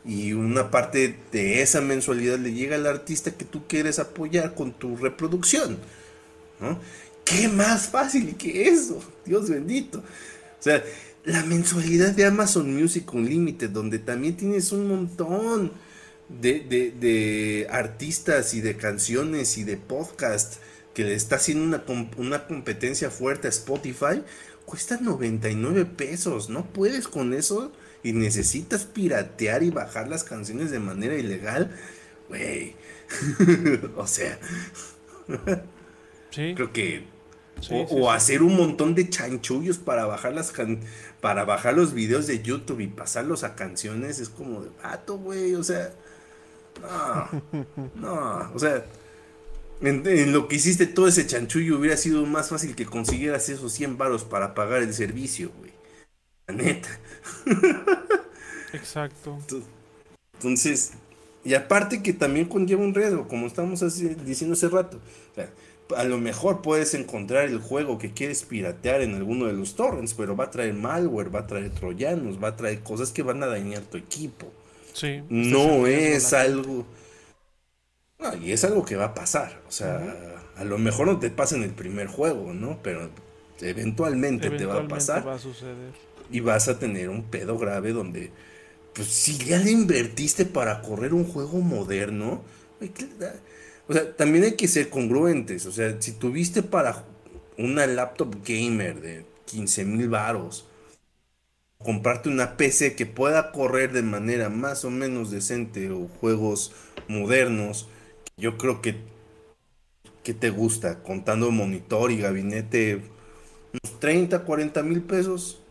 y una parte de esa mensualidad le llega al artista que tú quieres apoyar con tu reproducción, ¿no? ¿Qué más fácil que eso? Dios bendito. O sea, la mensualidad de Amazon Music Unlimited, donde también tienes un montón de, artistas y de canciones y de podcast que le está haciendo una, una competencia fuerte a Spotify, cuesta 99 pesos. No puedes con eso y necesitas piratear y bajar las canciones de manera ilegal. Güey. [LAUGHS] o sea. Creo que o, hacer un montón de chanchullos para bajar las para bajar los videos de YouTube y pasarlos a canciones es como de vato, güey, o sea, no, [LAUGHS] no, o sea, en, lo que hiciste todo ese chanchullo hubiera sido más fácil que consiguieras esos 100 varos para pagar el servicio, güey. La neta. [LAUGHS] Exacto. Entonces, y aparte que también conlleva un riesgo, como estamos diciendo hace rato. A lo mejor puedes encontrar el juego que quieres piratear en alguno de los torrents, pero va a traer malware, va a traer troyanos, va a traer cosas que van a dañar tu equipo. Sí. No es algo y es algo que va a pasar. O sea, a lo mejor no te pasa en el primer juego, ¿no? Pero eventualmente, te va a pasar. Va a suceder. Y vas a tener un pedo grave donde, pues si ya le invertiste para correr un juego moderno, o sea, también hay que ser congruentes. O sea, si tuviste para una laptop gamer de 15 mil varos, comprarte una PC que pueda correr de manera más o menos decente o juegos modernos, yo creo que, ¿qué te gusta? Contando monitor y gabinete, unos 30, 40 mil pesos.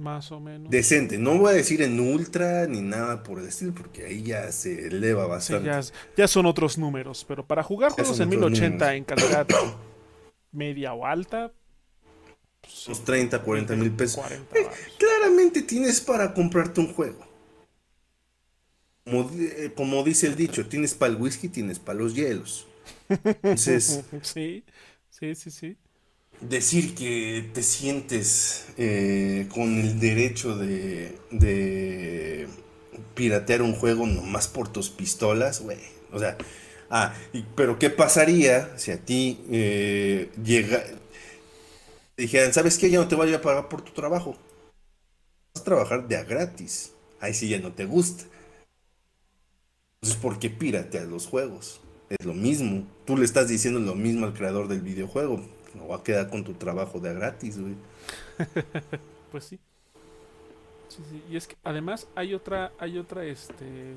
Más o menos. Decente. No voy a decir en ultra ni nada por el estilo, porque ahí ya se eleva bastante. ya, son otros números, pero para jugar juegos en 1080 en calidad [COUGHS] media o alta, pues, unos 30, 40 mil pesos. Eh, claramente tienes para comprarte un juego. Eh, como, dice el dicho, tienes para el whisky, tienes para los hielos. [LAUGHS] Entonces, sí, sí, sí, sí. Decir que te sientes eh, con el derecho de, de piratear un juego nomás por tus pistolas, güey. O sea, ah, pero ¿qué pasaría si a ti eh, llega, dijeran, ¿sabes qué? Ya no te voy a pagar por tu trabajo. Vas a trabajar de a gratis. Ahí sí ya no te gusta. Entonces, ¿por qué pirateas los juegos? Es lo mismo. Tú le estás diciendo lo mismo al creador del videojuego. No va a quedar con tu trabajo de gratis, güey. [LAUGHS] pues sí. sí. Sí, Y es que además hay otra, hay otra, este.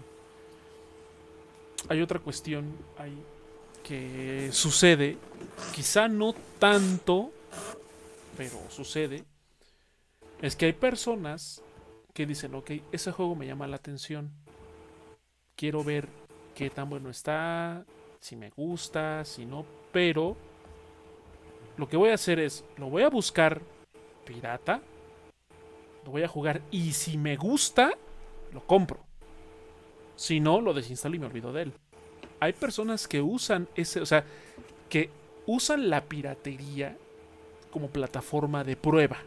Hay otra cuestión ahí que sucede. Quizá no tanto, pero sucede. Es que hay personas que dicen, ok, ese juego me llama la atención quiero ver qué tan bueno está, si me gusta, si no, pero lo que voy a hacer es, lo voy a buscar pirata, lo voy a jugar y si me gusta, lo compro. Si no, lo desinstalo y me olvido de él. Hay personas que usan ese, o sea, que usan la piratería como plataforma de prueba.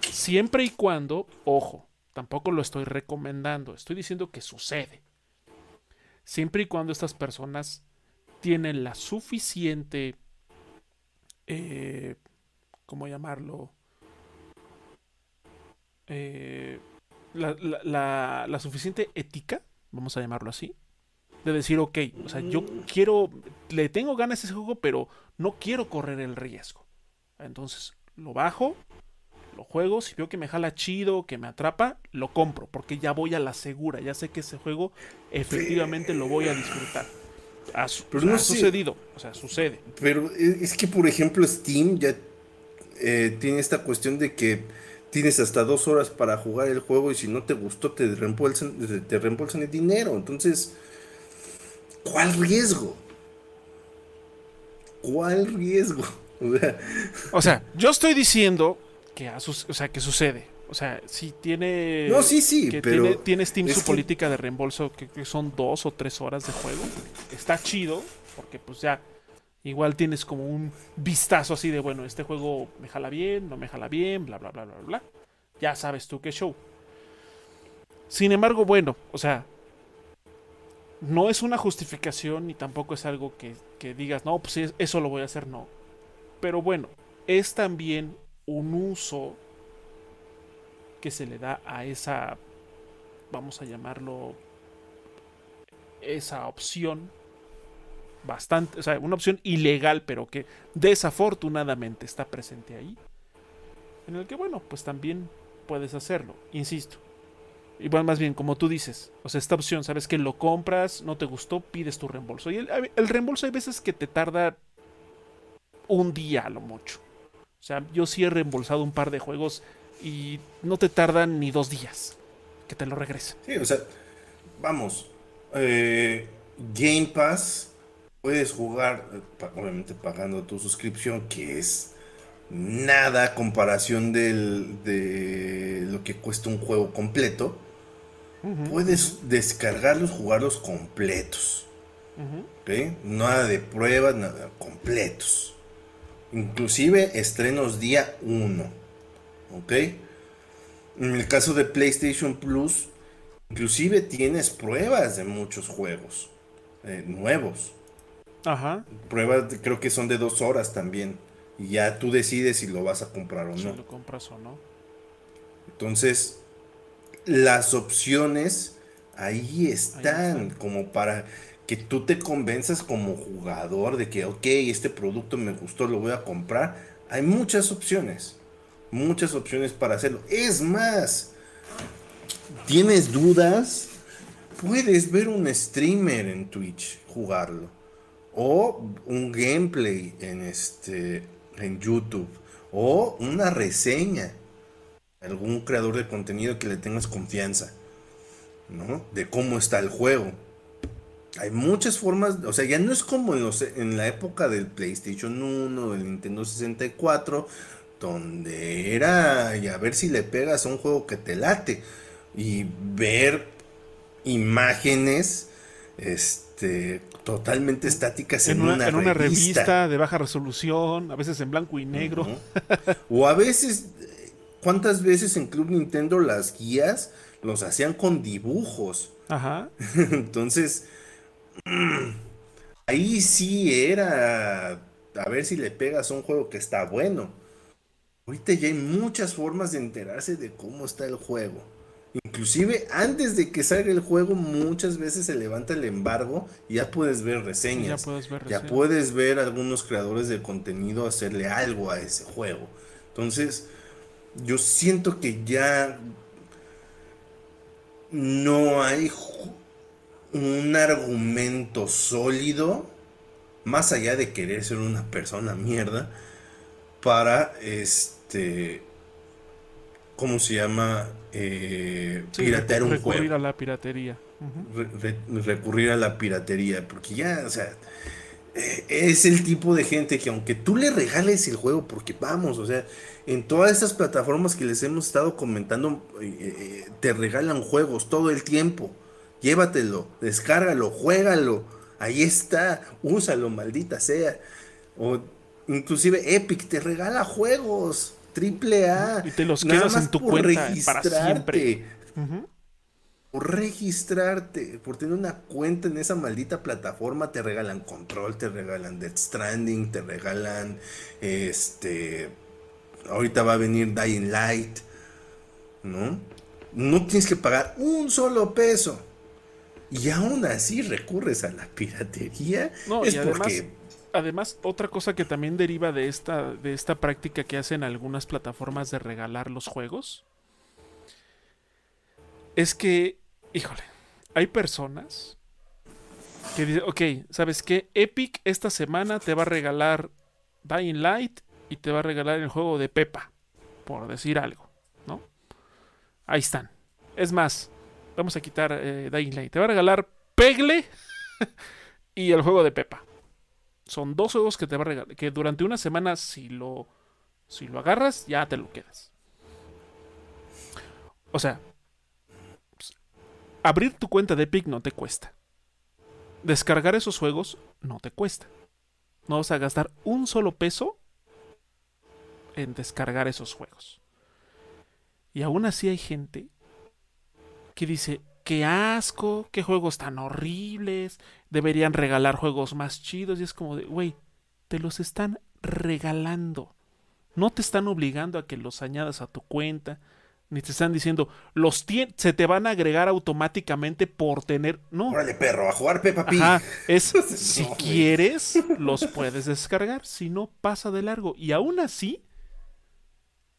Siempre y cuando, ojo, tampoco lo estoy recomendando, estoy diciendo que sucede siempre y cuando estas personas tienen la suficiente, eh, ¿cómo llamarlo? Eh, la, la, suficiente ética, vamos a llamarlo así, de decir, ok, o sea, yo quiero, le tengo ganas a ese juego, pero no quiero correr el riesgo. Entonces, lo bajo, lo juego, si veo que me jala chido, que me atrapa, lo compro, porque ya voy a la segura, ya sé que ese juego efectivamente lo voy a disfrutar. Ha, pero no ha sucedido, o sea, sucede. Pero es que, por ejemplo, Steam ya eh, tiene esta cuestión de que tienes hasta dos horas para jugar el juego y si no te gustó te reembolsan, te reembolsan el dinero. Entonces, ¿cuál riesgo? ¿Cuál riesgo? [LAUGHS] O sea, yo estoy diciendo que, o sea, que sucede. O sea, si tiene. No, sí, sí. Que tiene, tiene, Steam su política de reembolso, que, son dos o tres horas de juego. Está chido, porque pues ya. Igual tienes como un vistazo así de, bueno, este juego me jala bien, no me jala bien, bla, bla, bla, bla, bla. Ya sabes tú qué show. Sin embargo, bueno, o sea, no es una justificación ni tampoco es algo que, que digas, no, pues eso lo voy a hacer, no. Pero bueno, es también un uso que se le da a esa, vamos a llamarlo, esa opción bastante, o sea, una opción ilegal, pero que desafortunadamente está presente ahí, en el que, bueno, pues también puedes hacerlo, insisto. Y bueno, más bien, como tú dices, o sea, esta opción, sabes que lo compras, no te gustó, pides tu reembolso. Y el, el reembolso hay veces que te tarda un día a lo mucho. O sea, yo sí he reembolsado un par de juegos y no te tardan ni dos días que te lo regrese. Sí, o sea, vamos, eh, Game Pass puedes jugar, obviamente pagando tu suscripción, que es nada a comparación del, de lo que cuesta un juego completo. puedes descargarlos, jugarlos completos. Nada de pruebas, nada, completos. Inclusive estrenos día 1. ¿Ok? En el caso de PlayStation Plus, inclusive tienes pruebas de muchos juegos eh, nuevos. Ajá. Pruebas creo que son de dos horas también. Y ya tú decides si lo vas a comprar o no. Si lo compras o no. Entonces, las opciones ahí están, como para que tú te convenzas como jugador de que, ok, este producto me gustó, lo voy a comprar. Hay muchas opciones muchas opciones para hacerlo. Es más, ¿tienes dudas? Puedes ver un streamer en Twitch jugarlo. O un gameplay en este en YouTube. O una reseña. Algún creador de contenido que le tengas confianza. ¿No? De cómo está el juego. Hay muchas formas, o sea, ya no es como en, en la época del PlayStation 1, del Nintendo 64, donde era y a ver si le pegas a un juego que te late y ver imágenes este totalmente estáticas en, una, revista. de baja resolución, a veces en blanco y negro. o a veces ¿cuántas veces en Club Nintendo las guías los hacían con dibujos? Ajá. [LAUGHS] Entonces [CLEARS THROAT] ahí sí era a ver si le pegas a un juego que está bueno. Ahorita ya hay muchas formas de enterarse de cómo está el juego. Inclusive antes de que salga el juego muchas veces se levanta el embargo y ya puedes ver reseñas. ya, puedes ver ya puedes ver algunos creadores de contenido hacerle algo a ese juego. Entonces, yo siento que ya no hay un argumento sólido más allá de querer ser una persona mierda para este este, ¿cómo se llama? Eh, piratear un juego. Recurrir a la piratería. recurrir a la piratería, porque ya, o sea, eh, es el tipo de gente que aunque tú le regales el juego, porque vamos, o sea, en todas estas plataformas que les hemos estado comentando, eh, te regalan juegos todo el tiempo. Llévatelo, descárgalo, juégalo. Ahí está, úsalo, maldita sea. O inclusive Epic te regala juegos triple A. Y te los quedas en tu cuenta para siempre. Por registrarte, por tener una cuenta en esa maldita plataforma, te regalan Control, te regalan Death Stranding, te regalan este. Ahorita va a venir Dying Light, ¿no? No tienes que pagar un solo peso. Y aún así recurres a la piratería. No, es porque además, otra cosa que también deriva de esta, de esta práctica que hacen algunas plataformas de regalar los juegos es que, híjole, hay personas que dicen, ok, ¿sabes qué? Epic esta semana te va a regalar Dying Light y te va a regalar el juego de Pepa, por decir algo, ¿no? Ahí están. Es más, vamos a quitar eh, Dying Light. Te va a regalar Pegle [LAUGHS] y el juego de Pepa. Son dos juegos que te va a regalar. Que durante una semana, si lo, si lo agarras, ya te lo quedas. O sea, abrir tu cuenta de Epic no te cuesta. Descargar esos juegos no te cuesta. No vas a gastar un solo peso en descargar esos juegos. Y aún así hay gente que dice, qué asco, qué juegos tan horribles, deberían regalar juegos más chidos y es como de, güey, te los están regalando. No te están obligando a que los añadas a tu cuenta, ni te están diciendo, los se te van a agregar automáticamente por tener. No. Órale, perro, a jugar Peppa Pig. es [LAUGHS] si quieres, [LAUGHS] los puedes descargar. Si no, pasa de largo. Y aún así,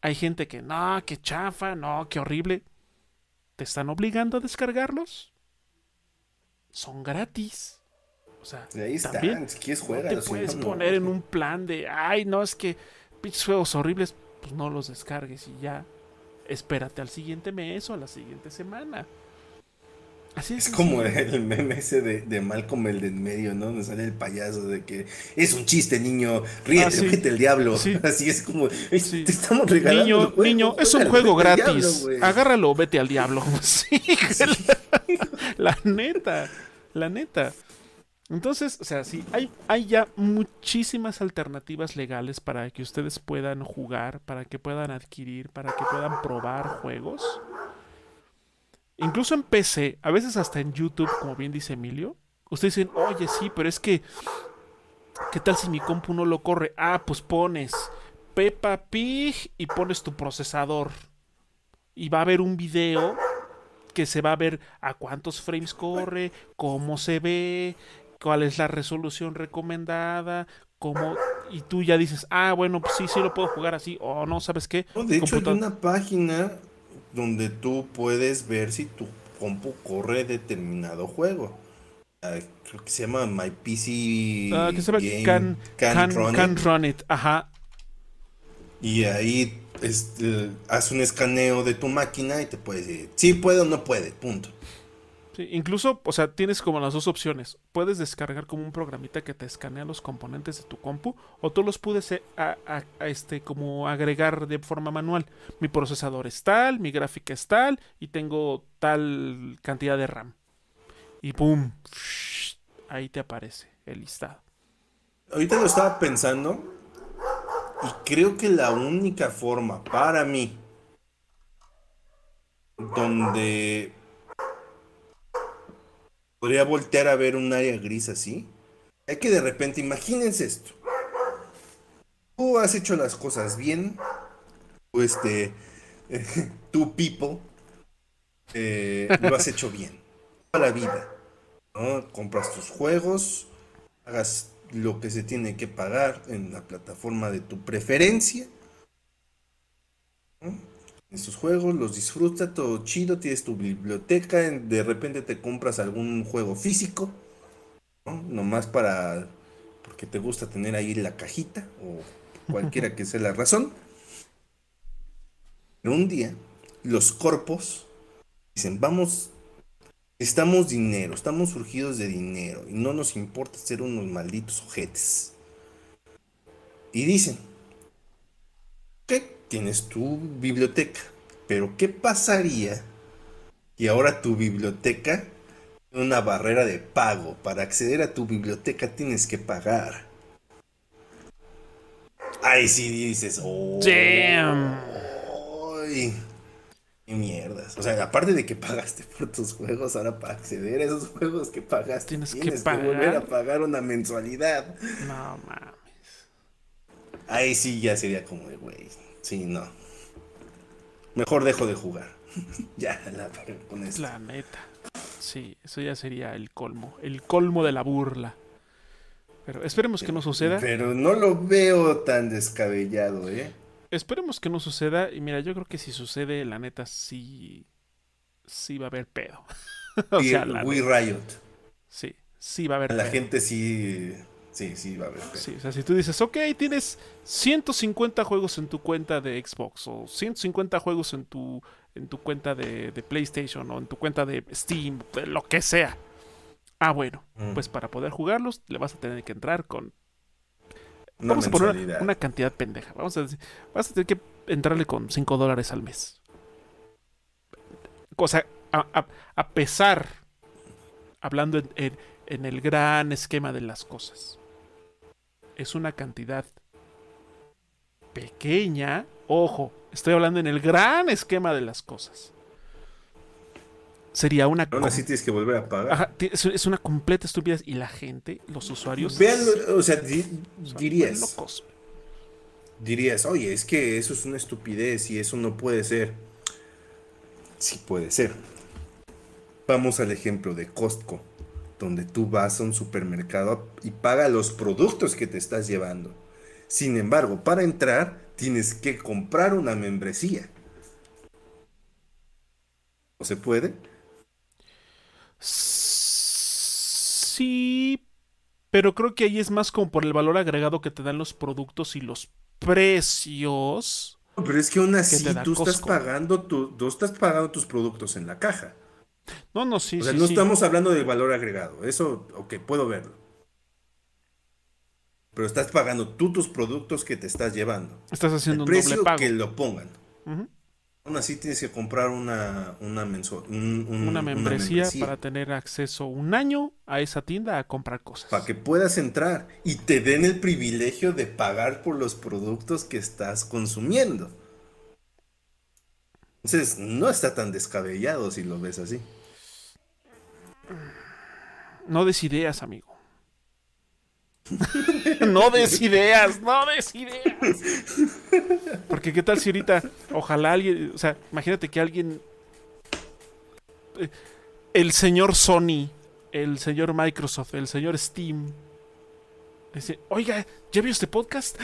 hay gente que, no, que chafa, no, qué horrible. ¿Te están obligando a descargarlos? Son gratis. O sea, ahí también si quieres jugar, no te puedes poner en un plan de, ay, no, es que pinches juegos horribles, pues no los descargues y ya. Espérate al siguiente mes o a la siguiente semana. Es, como el meme ese de, de, Malcolm el de en medio, ¿no? Donde sale el payaso de que es un chiste, niño, ríete, ah, el diablo. [LAUGHS] Así es como, te estamos regalando. Niño, niño, es un juego gratis. Agárralo, vete al diablo. [LAUGHS] Sí, la, neta, la neta. Entonces, o sea, sí, hay, hay ya muchísimas alternativas legales para que ustedes puedan jugar, para que puedan adquirir, para que puedan probar juegos. Incluso en PC, a veces hasta en YouTube, como bien dice Emilio, ustedes dicen, oye, sí, pero es que, ¿qué tal si mi compu no lo corre? Ah, pues pones Peppa Pig y pones tu procesador. Y va a haber un video que se va a ver a cuántos frames corre, cómo se ve, cuál es la resolución recomendada, cómo y tú ya dices, ah, bueno, pues sí, sí lo puedo jugar así, o no, ¿sabes qué? de hecho, hay una página donde tú puedes ver si tu compu corre determinado juego. Ah, creo que se llama My PC ah, que se llama can, run it. Ajá. Y ahí este, haz un escaneo de tu máquina y te puedes decir, sí puede o no puede, punto incluso, o sea, tienes como las dos opciones. Puedes descargar como un programita que te escanea los componentes de tu compu o tú los puedes eh, este, como agregar de forma manual. Mi procesador es tal, mi gráfica es tal y tengo tal cantidad de RAM. Y ¡pum! Ahí te aparece el listado. Ahorita lo estaba pensando y creo que la única forma para mí donde podría voltear a ver un área gris así. Hay que de repente, imagínense esto. Tú has hecho las cosas bien. Tú, este, [LAUGHS] tú, people, eh, lo has hecho bien. Toda la vida. Compras tus juegos, hagas lo que se tiene que pagar en la plataforma de tu preferencia estos juegos, los disfruta, todo chido, tienes tu biblioteca, de repente te compras algún juego físico, ¿no? Nomás para, porque te gusta tener ahí la cajita, o cualquiera [LAUGHS] que sea la razón. Pero un día, los corpos dicen, vamos, estamos dinero, estamos surgidos de dinero, y no nos importa ser unos malditos ojetes. Y dicen. Tienes tu biblioteca. Pero ¿qué pasaría si ahora tu biblioteca tiene una barrera de pago? Para acceder a tu biblioteca tienes que pagar. Ahí sí dices, oh, Damn. qué mierdas. O sea, aparte de que pagaste por tus juegos, ahora para acceder a esos juegos que pagaste, tienes, que, volver a pagar una mensualidad. No mames. Ahí sí ya sería como de, güey, Sí, no. Mejor dejo de jugar. [LAUGHS] ya, la con eso. La neta. Sí, eso ya sería el colmo. El colmo de la burla. Pero esperemos que no suceda. Pero no lo veo tan descabellado, ¿eh? Esperemos que no suceda. Y mira, yo creo que si sucede, la neta sí. Sí va a haber pedo. [LAUGHS] o sea, la We Riot. Sí, sí va a haber La gente sí Sí, sí, va a haber. Sí, o sea, si tú dices, ok, tienes 150 juegos en tu cuenta de Xbox o 150 juegos en tu, en tu cuenta de, PlayStation o en tu cuenta de Steam, lo que sea. Ah, bueno, mm. pues para poder jugarlos le vas a tener que entrar con... vamos a poner una, cantidad pendeja. Vamos a decir, vas a tener que entrarle con 5 dólares al mes. O sea, a, pesar, hablando en el gran esquema de las cosas es una cantidad pequeña, ojo, estoy hablando en el gran esquema de las cosas. Sería una... Aún así tienes que volver a pagar. es una completa estupidez. Y la gente, los usuarios... Vean, o sea, dirías... Dirías, oye, es que eso es una estupidez y eso no puede ser. Sí puede ser. Vamos al ejemplo de Costco donde tú vas a un supermercado y paga los productos que te estás llevando. Sin embargo, para entrar tienes que comprar una membresía. ¿No se puede? Sí, pero creo que ahí es más como por el valor agregado que te dan los productos y los precios. Pero es que aún así tú estás pagando tú estás pagando tus productos en la caja. No, no, sí. O sea, no estamos hablando de valor agregado. Eso, ok, puedo verlo. Pero estás pagando tú tus productos que te estás llevando. Estás haciendo un precio doble pago. que lo pongan. Aún así tienes que comprar una, una, una, membresía para tener acceso un año a esa tienda a comprar cosas. Para que puedas entrar y te den el privilegio de pagar por los productos que estás consumiendo. Entonces, no está tan descabellado si lo ves así. No des ideas, amigo. [LAUGHS] no des ideas, no des ideas. Porque qué tal si ahorita, ojalá alguien, o sea, imagínate que alguien, eh, el señor Sony, el señor Microsoft, el señor Steam, dice, oiga, ¿ya vio este podcast?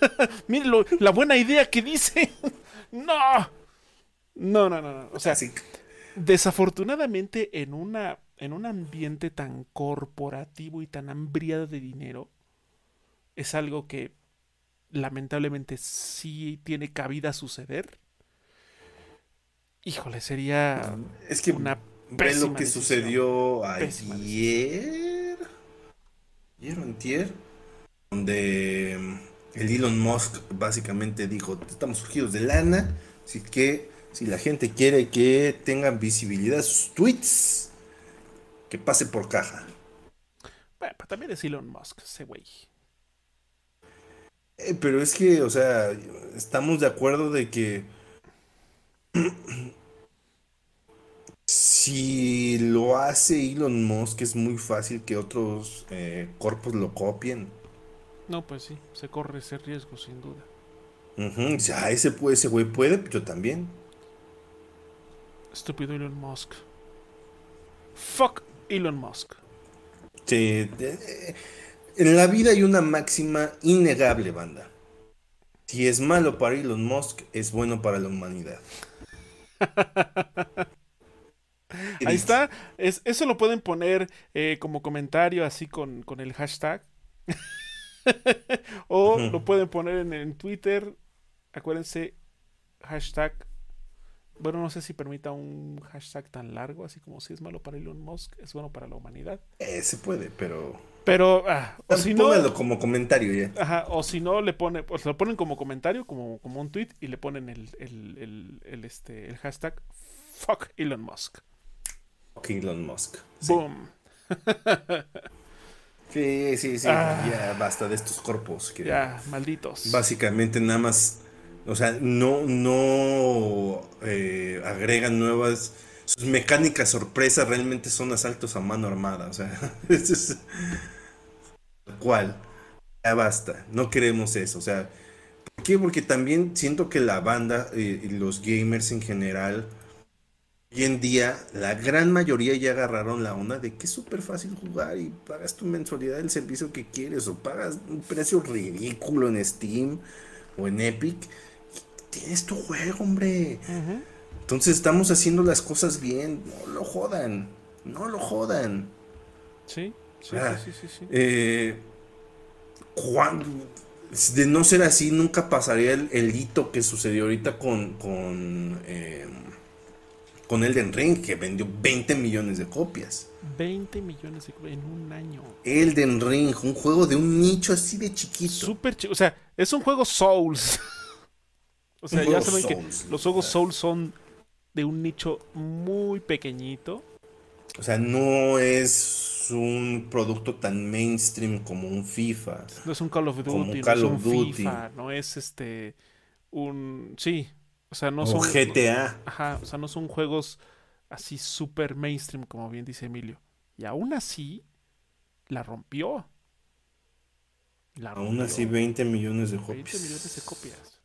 [LAUGHS] Mire la buena idea que dice. [LAUGHS] no. No, no, no, O sea, desafortunadamente en una en un ambiente tan corporativo y tan hambriado de dinero es algo que lamentablemente sí tiene cabida a suceder. Híjole, sería es que una ve lo que sucedió ayer, ayer o antier, donde el Elon Musk básicamente dijo, estamos surgidos de lana, así que si la gente quiere que tengan visibilidad sus tweets, que pase por caja. Bueno, pero también es Elon Musk, ese güey. Eh, pero es que, o sea, estamos de acuerdo de que [CLEARS THROAT] si lo hace Elon Musk es muy fácil que otros eh, corpos lo copien. No, pues sí, se corre ese riesgo sin duda. Uh ese, ese güey puede, yo también. Estúpido Elon Musk. Fuck Elon Musk. Sí, en la vida hay una máxima innegable, banda. Si es malo para Elon Musk, es bueno para la humanidad. [LAUGHS] Ahí está. eso lo pueden poner eh, como comentario así con, el hashtag. [LAUGHS] o lo pueden poner en, en Twitter. Acuérdense, hashtag bueno, no sé si permita un hashtag tan largo, así como si es malo para Elon Musk, es bueno para la humanidad. Eh, se puede, pero. Pero, ah, o si no. como comentario ya. Ajá, o si no, le pone, pues lo ponen como comentario, como, como un tweet, y le ponen el, el, este, el hashtag Fuck Elon Musk. Fuck Elon Musk. Boom. [LAUGHS] sí, sí, sí. Ah. ya basta de estos corpos. Que ya, malditos. Básicamente nada más o sea, no, no eh, agregan nuevas. Sus mecánicas sorpresa realmente son asaltos a mano armada. O sea, [LAUGHS] es. ¿Cuál? Ya basta. No queremos eso. O sea, ¿por qué? Porque también siento que la banda y los gamers en general. Hoy en día, la gran mayoría ya agarraron la onda de que es súper fácil jugar y pagas tu mensualidad del servicio que quieres o pagas un precio ridículo en Steam o en Epic tienes tu juego, hombre. Entonces estamos haciendo las cosas bien. No lo jodan. No lo jodan. Sí, sí, sí, sí, sí, eh, de no ser así, nunca pasaría el, hito que sucedió ahorita con, con, eh, con Elden Ring, que vendió 20 millones de copias. 20 millones de copias en un año. Elden Ring, un juego de un nicho así de chiquito. Súper chiquito. O sea, es un juego Souls. [LAUGHS] O sea, ya saben que los juegos Souls son de un nicho muy pequeñito. O sea, no es un producto tan mainstream como un FIFA. No es un Call of Duty, no es un FIFA, no es este un sí, o sea, no son GTA. Ajá, o sea, no son juegos así super mainstream como bien dice Emilio. Y aún así la rompió. La rompió. Aún así 20 millones de copias. 20 millones de copias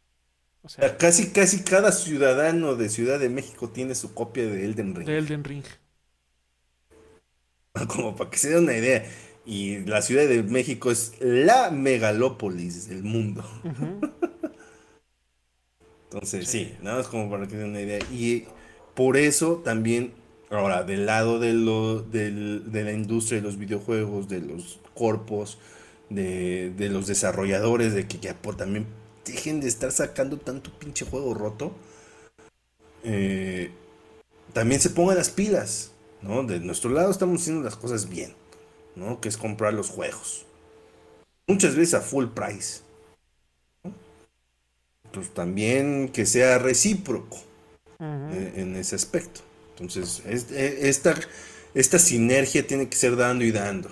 casi, casi cada ciudadano de Ciudad de México tiene su copia de Elden Ring. De Elden Ring. [LAUGHS] Como para que se dé una idea. Y la Ciudad de México es la megalópolis del mundo. [LAUGHS] Entonces, sí. nada más como para que se dé una idea. Y por eso también, ahora, del lado de, lo, de la industria de los videojuegos, de los corpos, de, de los desarrolladores, de que ya por también dejen de estar sacando tanto pinche juego roto. Eh, también se pongan las pilas. ¿no? De nuestro lado estamos haciendo las cosas bien, ¿no? Que es comprar los juegos. Muchas veces a full price. Pues también que sea recíproco eh, en ese aspecto. Entonces, e, esta, esta sinergia tiene que ser dando y dando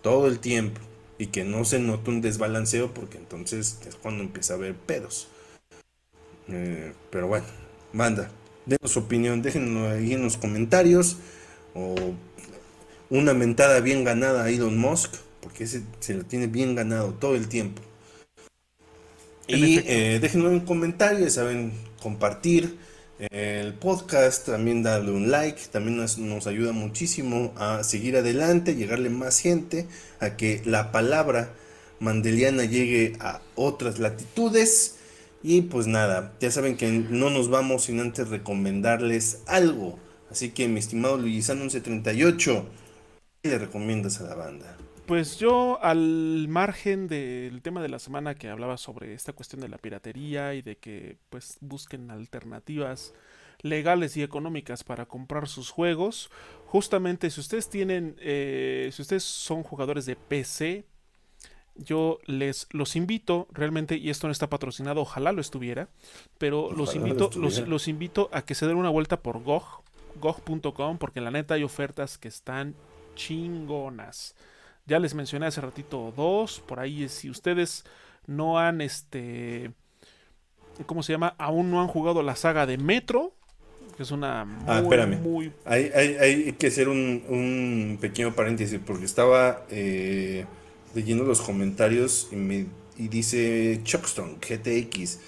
todo el tiempo y que no se note un desbalanceo porque entonces es cuando empieza a haber pedos. Eh, pero bueno, manda, denos su opinión, déjenlo ahí en los comentarios o una mentada bien ganada a Elon Musk porque ese se lo tiene bien ganado todo el tiempo. Y eh, déjenlo en comentarios, saben, compartir el podcast, también darle un like, también nos, ayuda muchísimo a seguir adelante, llegarle más gente, a que la palabra mandeliana llegue a otras latitudes. Y pues nada, ya saben que no nos vamos sin antes recomendarles algo. Así que mi estimado Luisano 1138, ¿qué le recomiendas a la banda? Pues yo, al margen del tema de la semana que hablaba sobre esta cuestión de la piratería y de que pues busquen alternativas legales y económicas para comprar sus juegos, justamente si ustedes tienen, eh, si ustedes son jugadores de PC, yo les los invito realmente, y esto no está patrocinado, ojalá lo estuviera, pero los invito, los, los, invito a que se den una vuelta por GOG, GOG.com, porque en la neta hay ofertas que están chingonas. Ya les mencioné hace ratito dos. Por ahí, si ustedes no han, este, ¿cómo se llama? Aún no han jugado la saga de Metro, que es una ah, espérame. Hay, que hacer un, pequeño paréntesis porque estaba eh, leyendo los comentarios y, me, y dice Chuckstone GTX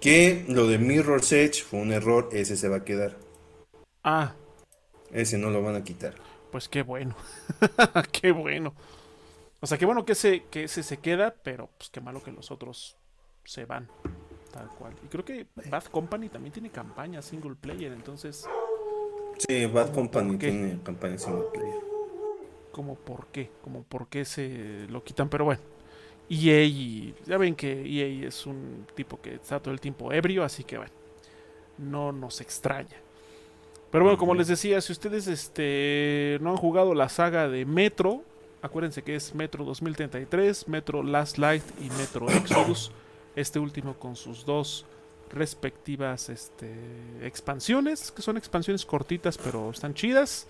que lo de Mirror's Edge fue un error, ese se va a quedar. Ah. Ese no lo van a quitar. Pues qué bueno. [LAUGHS] qué bueno. O sea, qué bueno que ese, que ese se queda, pero pues qué malo que los otros se van. Tal cual. Y creo que Bad Company también tiene campaña single player, entonces. Sí, Bad Company tiene campaña single player. Como por qué, como por qué se lo quitan, pero bueno. EA, ya ven que EA es un tipo que está todo el tiempo ebrio, así que bueno, no nos extraña. Pero bueno, como les decía, si ustedes este, no han jugado la saga de Metro, Acuérdense que es Metro 2033, Metro Last Light y Metro Exodus. [COUGHS] Este último con sus dos respectivas este, expansiones, que son expansiones cortitas pero están chidas.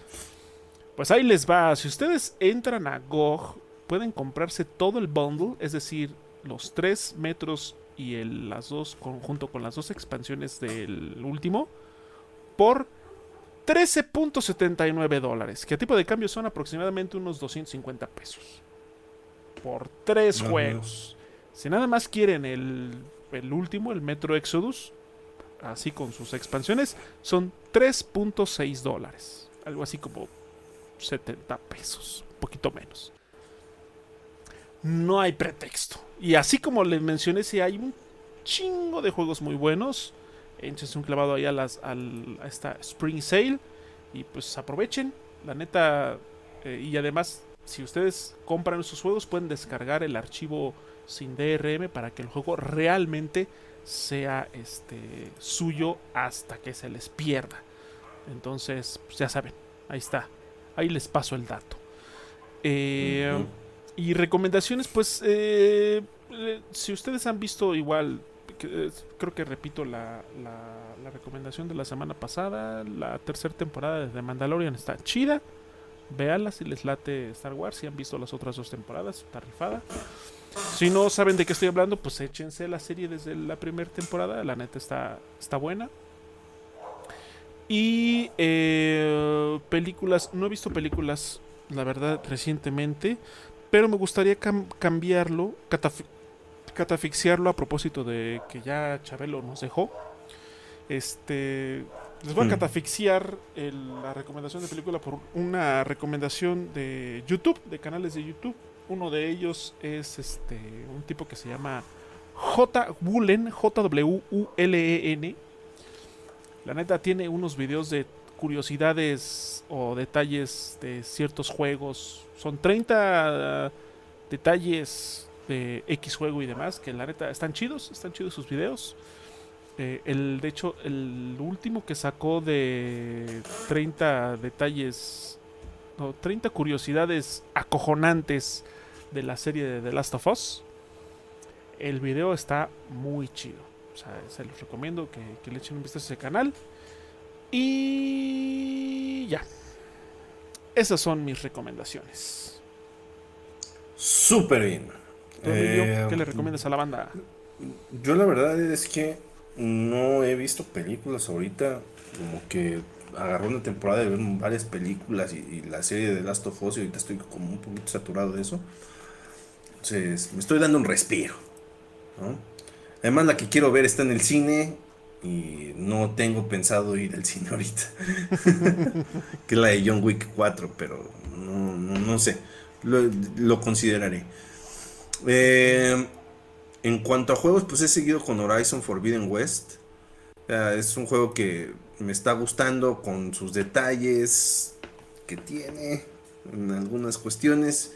Pues ahí les va. Si ustedes entran a GOG, pueden comprarse todo el bundle, es decir, los tres metros y el, las dos, junto con las dos expansiones del último, por 13.79 dólares, que a tipo de cambio son aproximadamente unos 250 pesos. Por tres juegos. Si nada más quieren el, el último, el Metro Exodus, así con sus expansiones, son 3.6 dólares. Algo así como 70 pesos, un poquito menos. No hay pretexto. Y así como les mencioné, si hay un chingo de juegos muy buenos échense un clavado ahí a, las, a esta Spring Sale y pues aprovechen, la neta. Eh, y además, si ustedes compran esos juegos, pueden descargar el archivo sin DRM para que el juego realmente sea este suyo hasta que se les pierda. Entonces, pues ya saben, ahí está. Ahí les paso el dato. Eh, y recomendaciones, pues, eh, si ustedes han visto igual creo que repito la, la, recomendación de la semana pasada. La tercera temporada de The Mandalorian está chida. Véanla si les late Star Wars. Si han visto las otras dos temporadas, está rifada. Si no saben de qué estoy hablando, pues échense la serie desde la primera temporada. La neta está, está buena. Y eh, películas, no he visto películas, la verdad, recientemente. Pero me gustaría cambiarlo, catafixiarlo a propósito de que ya Chabelo nos dejó. Este, les voy a hmm. catafixiar la recomendación de película por una recomendación de YouTube, de canales de YouTube. Uno de ellos es este un tipo que se llama J. Woolen, J-W-U-L-E-N. La neta tiene unos videos de curiosidades o detalles de ciertos juegos. Son 30 detalles de X juego y demás, que la neta están chidos, están chidos sus videos. Eh, el, de hecho, el último que sacó de 30 detalles, no, 30 curiosidades acojonantes de la serie de The Last of Us, el video está muy chido. O sea, se los recomiendo que, le echen un vistazo a ese canal. Y ya. Esas son mis recomendaciones. Súper bien. ¿Qué le eh, recomiendas a la banda? Yo la verdad es que no he visto películas ahorita. Como que agarró una temporada de ver varias películas y, la serie de Last of Us y ahorita estoy como un poquito saturado de eso. Entonces me estoy dando un respiro. Además la que quiero ver está en el cine y no tengo pensado ir al cine [LAUGHS] ahorita. que es la de John Wick 4, pero no, sé. Lo, consideraré. Eh, en cuanto a juegos, pues he seguido con Horizon Forbidden West. es un juego que me está gustando con sus detalles que tiene en algunas cuestiones.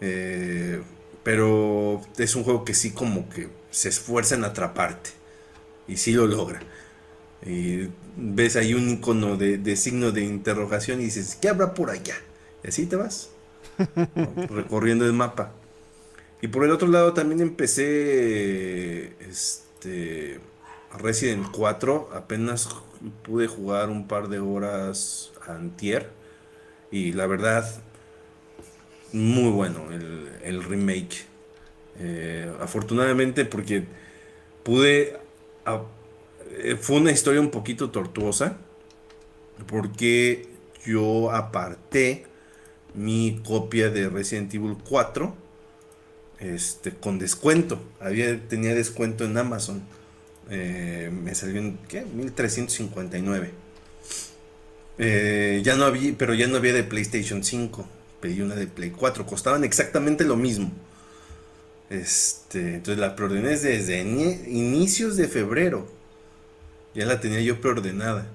Eh, pero es un juego que sí como que se esfuerza en atraparte. Y sí lo logra. Y ves ahí un icono de, signo de interrogación y dices, ¿qué habrá por allá? Y así te vas. [LAUGHS] recorriendo el mapa. Y por el otro lado también empecé este Resident 4, apenas pude jugar un par de horas antier y la verdad muy bueno el, remake. Eh, afortunadamente porque pude... Eh, fue una historia un poquito tortuosa porque yo aparté mi copia de Resident Evil 4 este, con descuento. Había, tenía descuento en Amazon. Eh, me salió en, ¿qué? 1359. Eh, ya no había, pero ya no había de PlayStation 5. Pedí una de Play 4. Costaban exactamente lo mismo. Este, entonces la preordené desde inicios de febrero. Ya la tenía yo preordenada.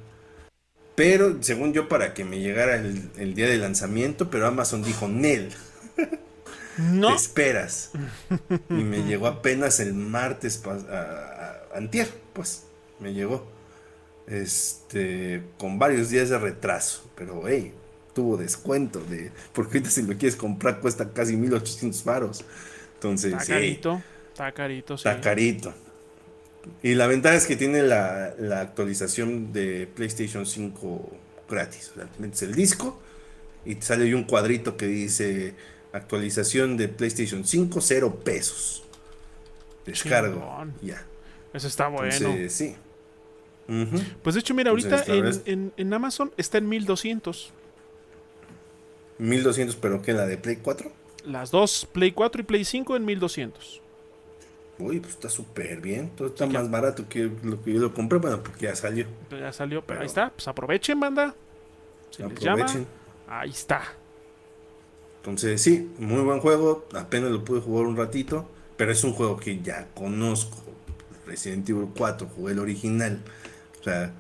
Pero según yo para que me llegara el, el día de lanzamiento, pero Amazon dijo Nel. [LAUGHS] No. Te esperas. [LAUGHS] Y me llegó apenas el martes antier, pues. Me llegó. Este, con varios días de retraso. Pero, hey, tuvo descuento de. Porque ahorita si lo quieres comprar cuesta casi 1800 varos. Entonces, está carito. está carito, sí. Está carito. Y la ventaja es que tiene la, la actualización de PlayStation 5 gratis. O sea, metes el disco y te sale ahí un cuadrito que dice Actualización de PlayStation 5, 0 pesos. Descargo. Ya. Eso está bueno. sí. Pues de hecho, mira, ahorita en, Amazon está en 1200. 1200, pero ¿qué? ¿La de Play 4? Las dos, Play 4 y Play 5 en 1200. Uy, pues está súper bien. Todo está más barato que lo que yo lo compré, bueno, porque ya salió. ya salió, pero ahí está. Pues aprovechen, banda. Se aprovechen. Ahí está. Entonces, sí, muy buen juego. Apenas lo pude jugar un ratito. Pero es un juego que ya conozco. Resident Evil 4, jugué el original. O sea,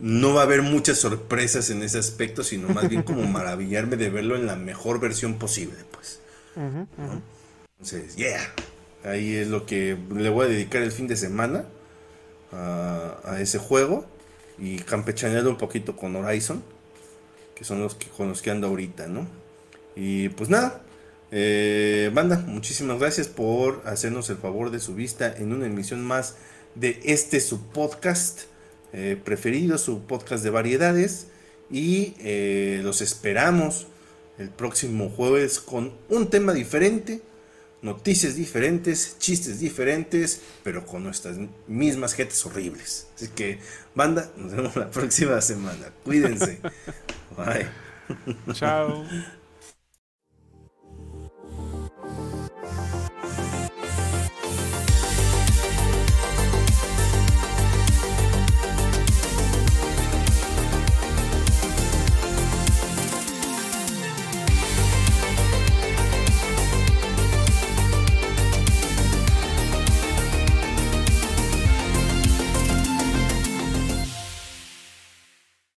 no va a haber muchas sorpresas en ese aspecto, sino más bien como [LAUGHS] maravillarme de verlo en la mejor versión posible, pues. Entonces, yeah. Ahí es lo que le voy a dedicar el fin de semana a, ese juego. Y campechanearlo un poquito con Horizon. Que son los que con los que ando ahorita, ¿no? Y pues nada, eh, banda, muchísimas gracias por hacernos el favor de su vista en una emisión más de este su podcast eh, preferido, su podcast de variedades. Y eh, los esperamos el próximo jueves con un tema diferente, noticias diferentes, chistes diferentes, pero con nuestras mismas jetas horribles. Así que, banda, nos vemos la próxima semana. Cuídense. [LAUGHS] Bye. Chao. [LAUGHS]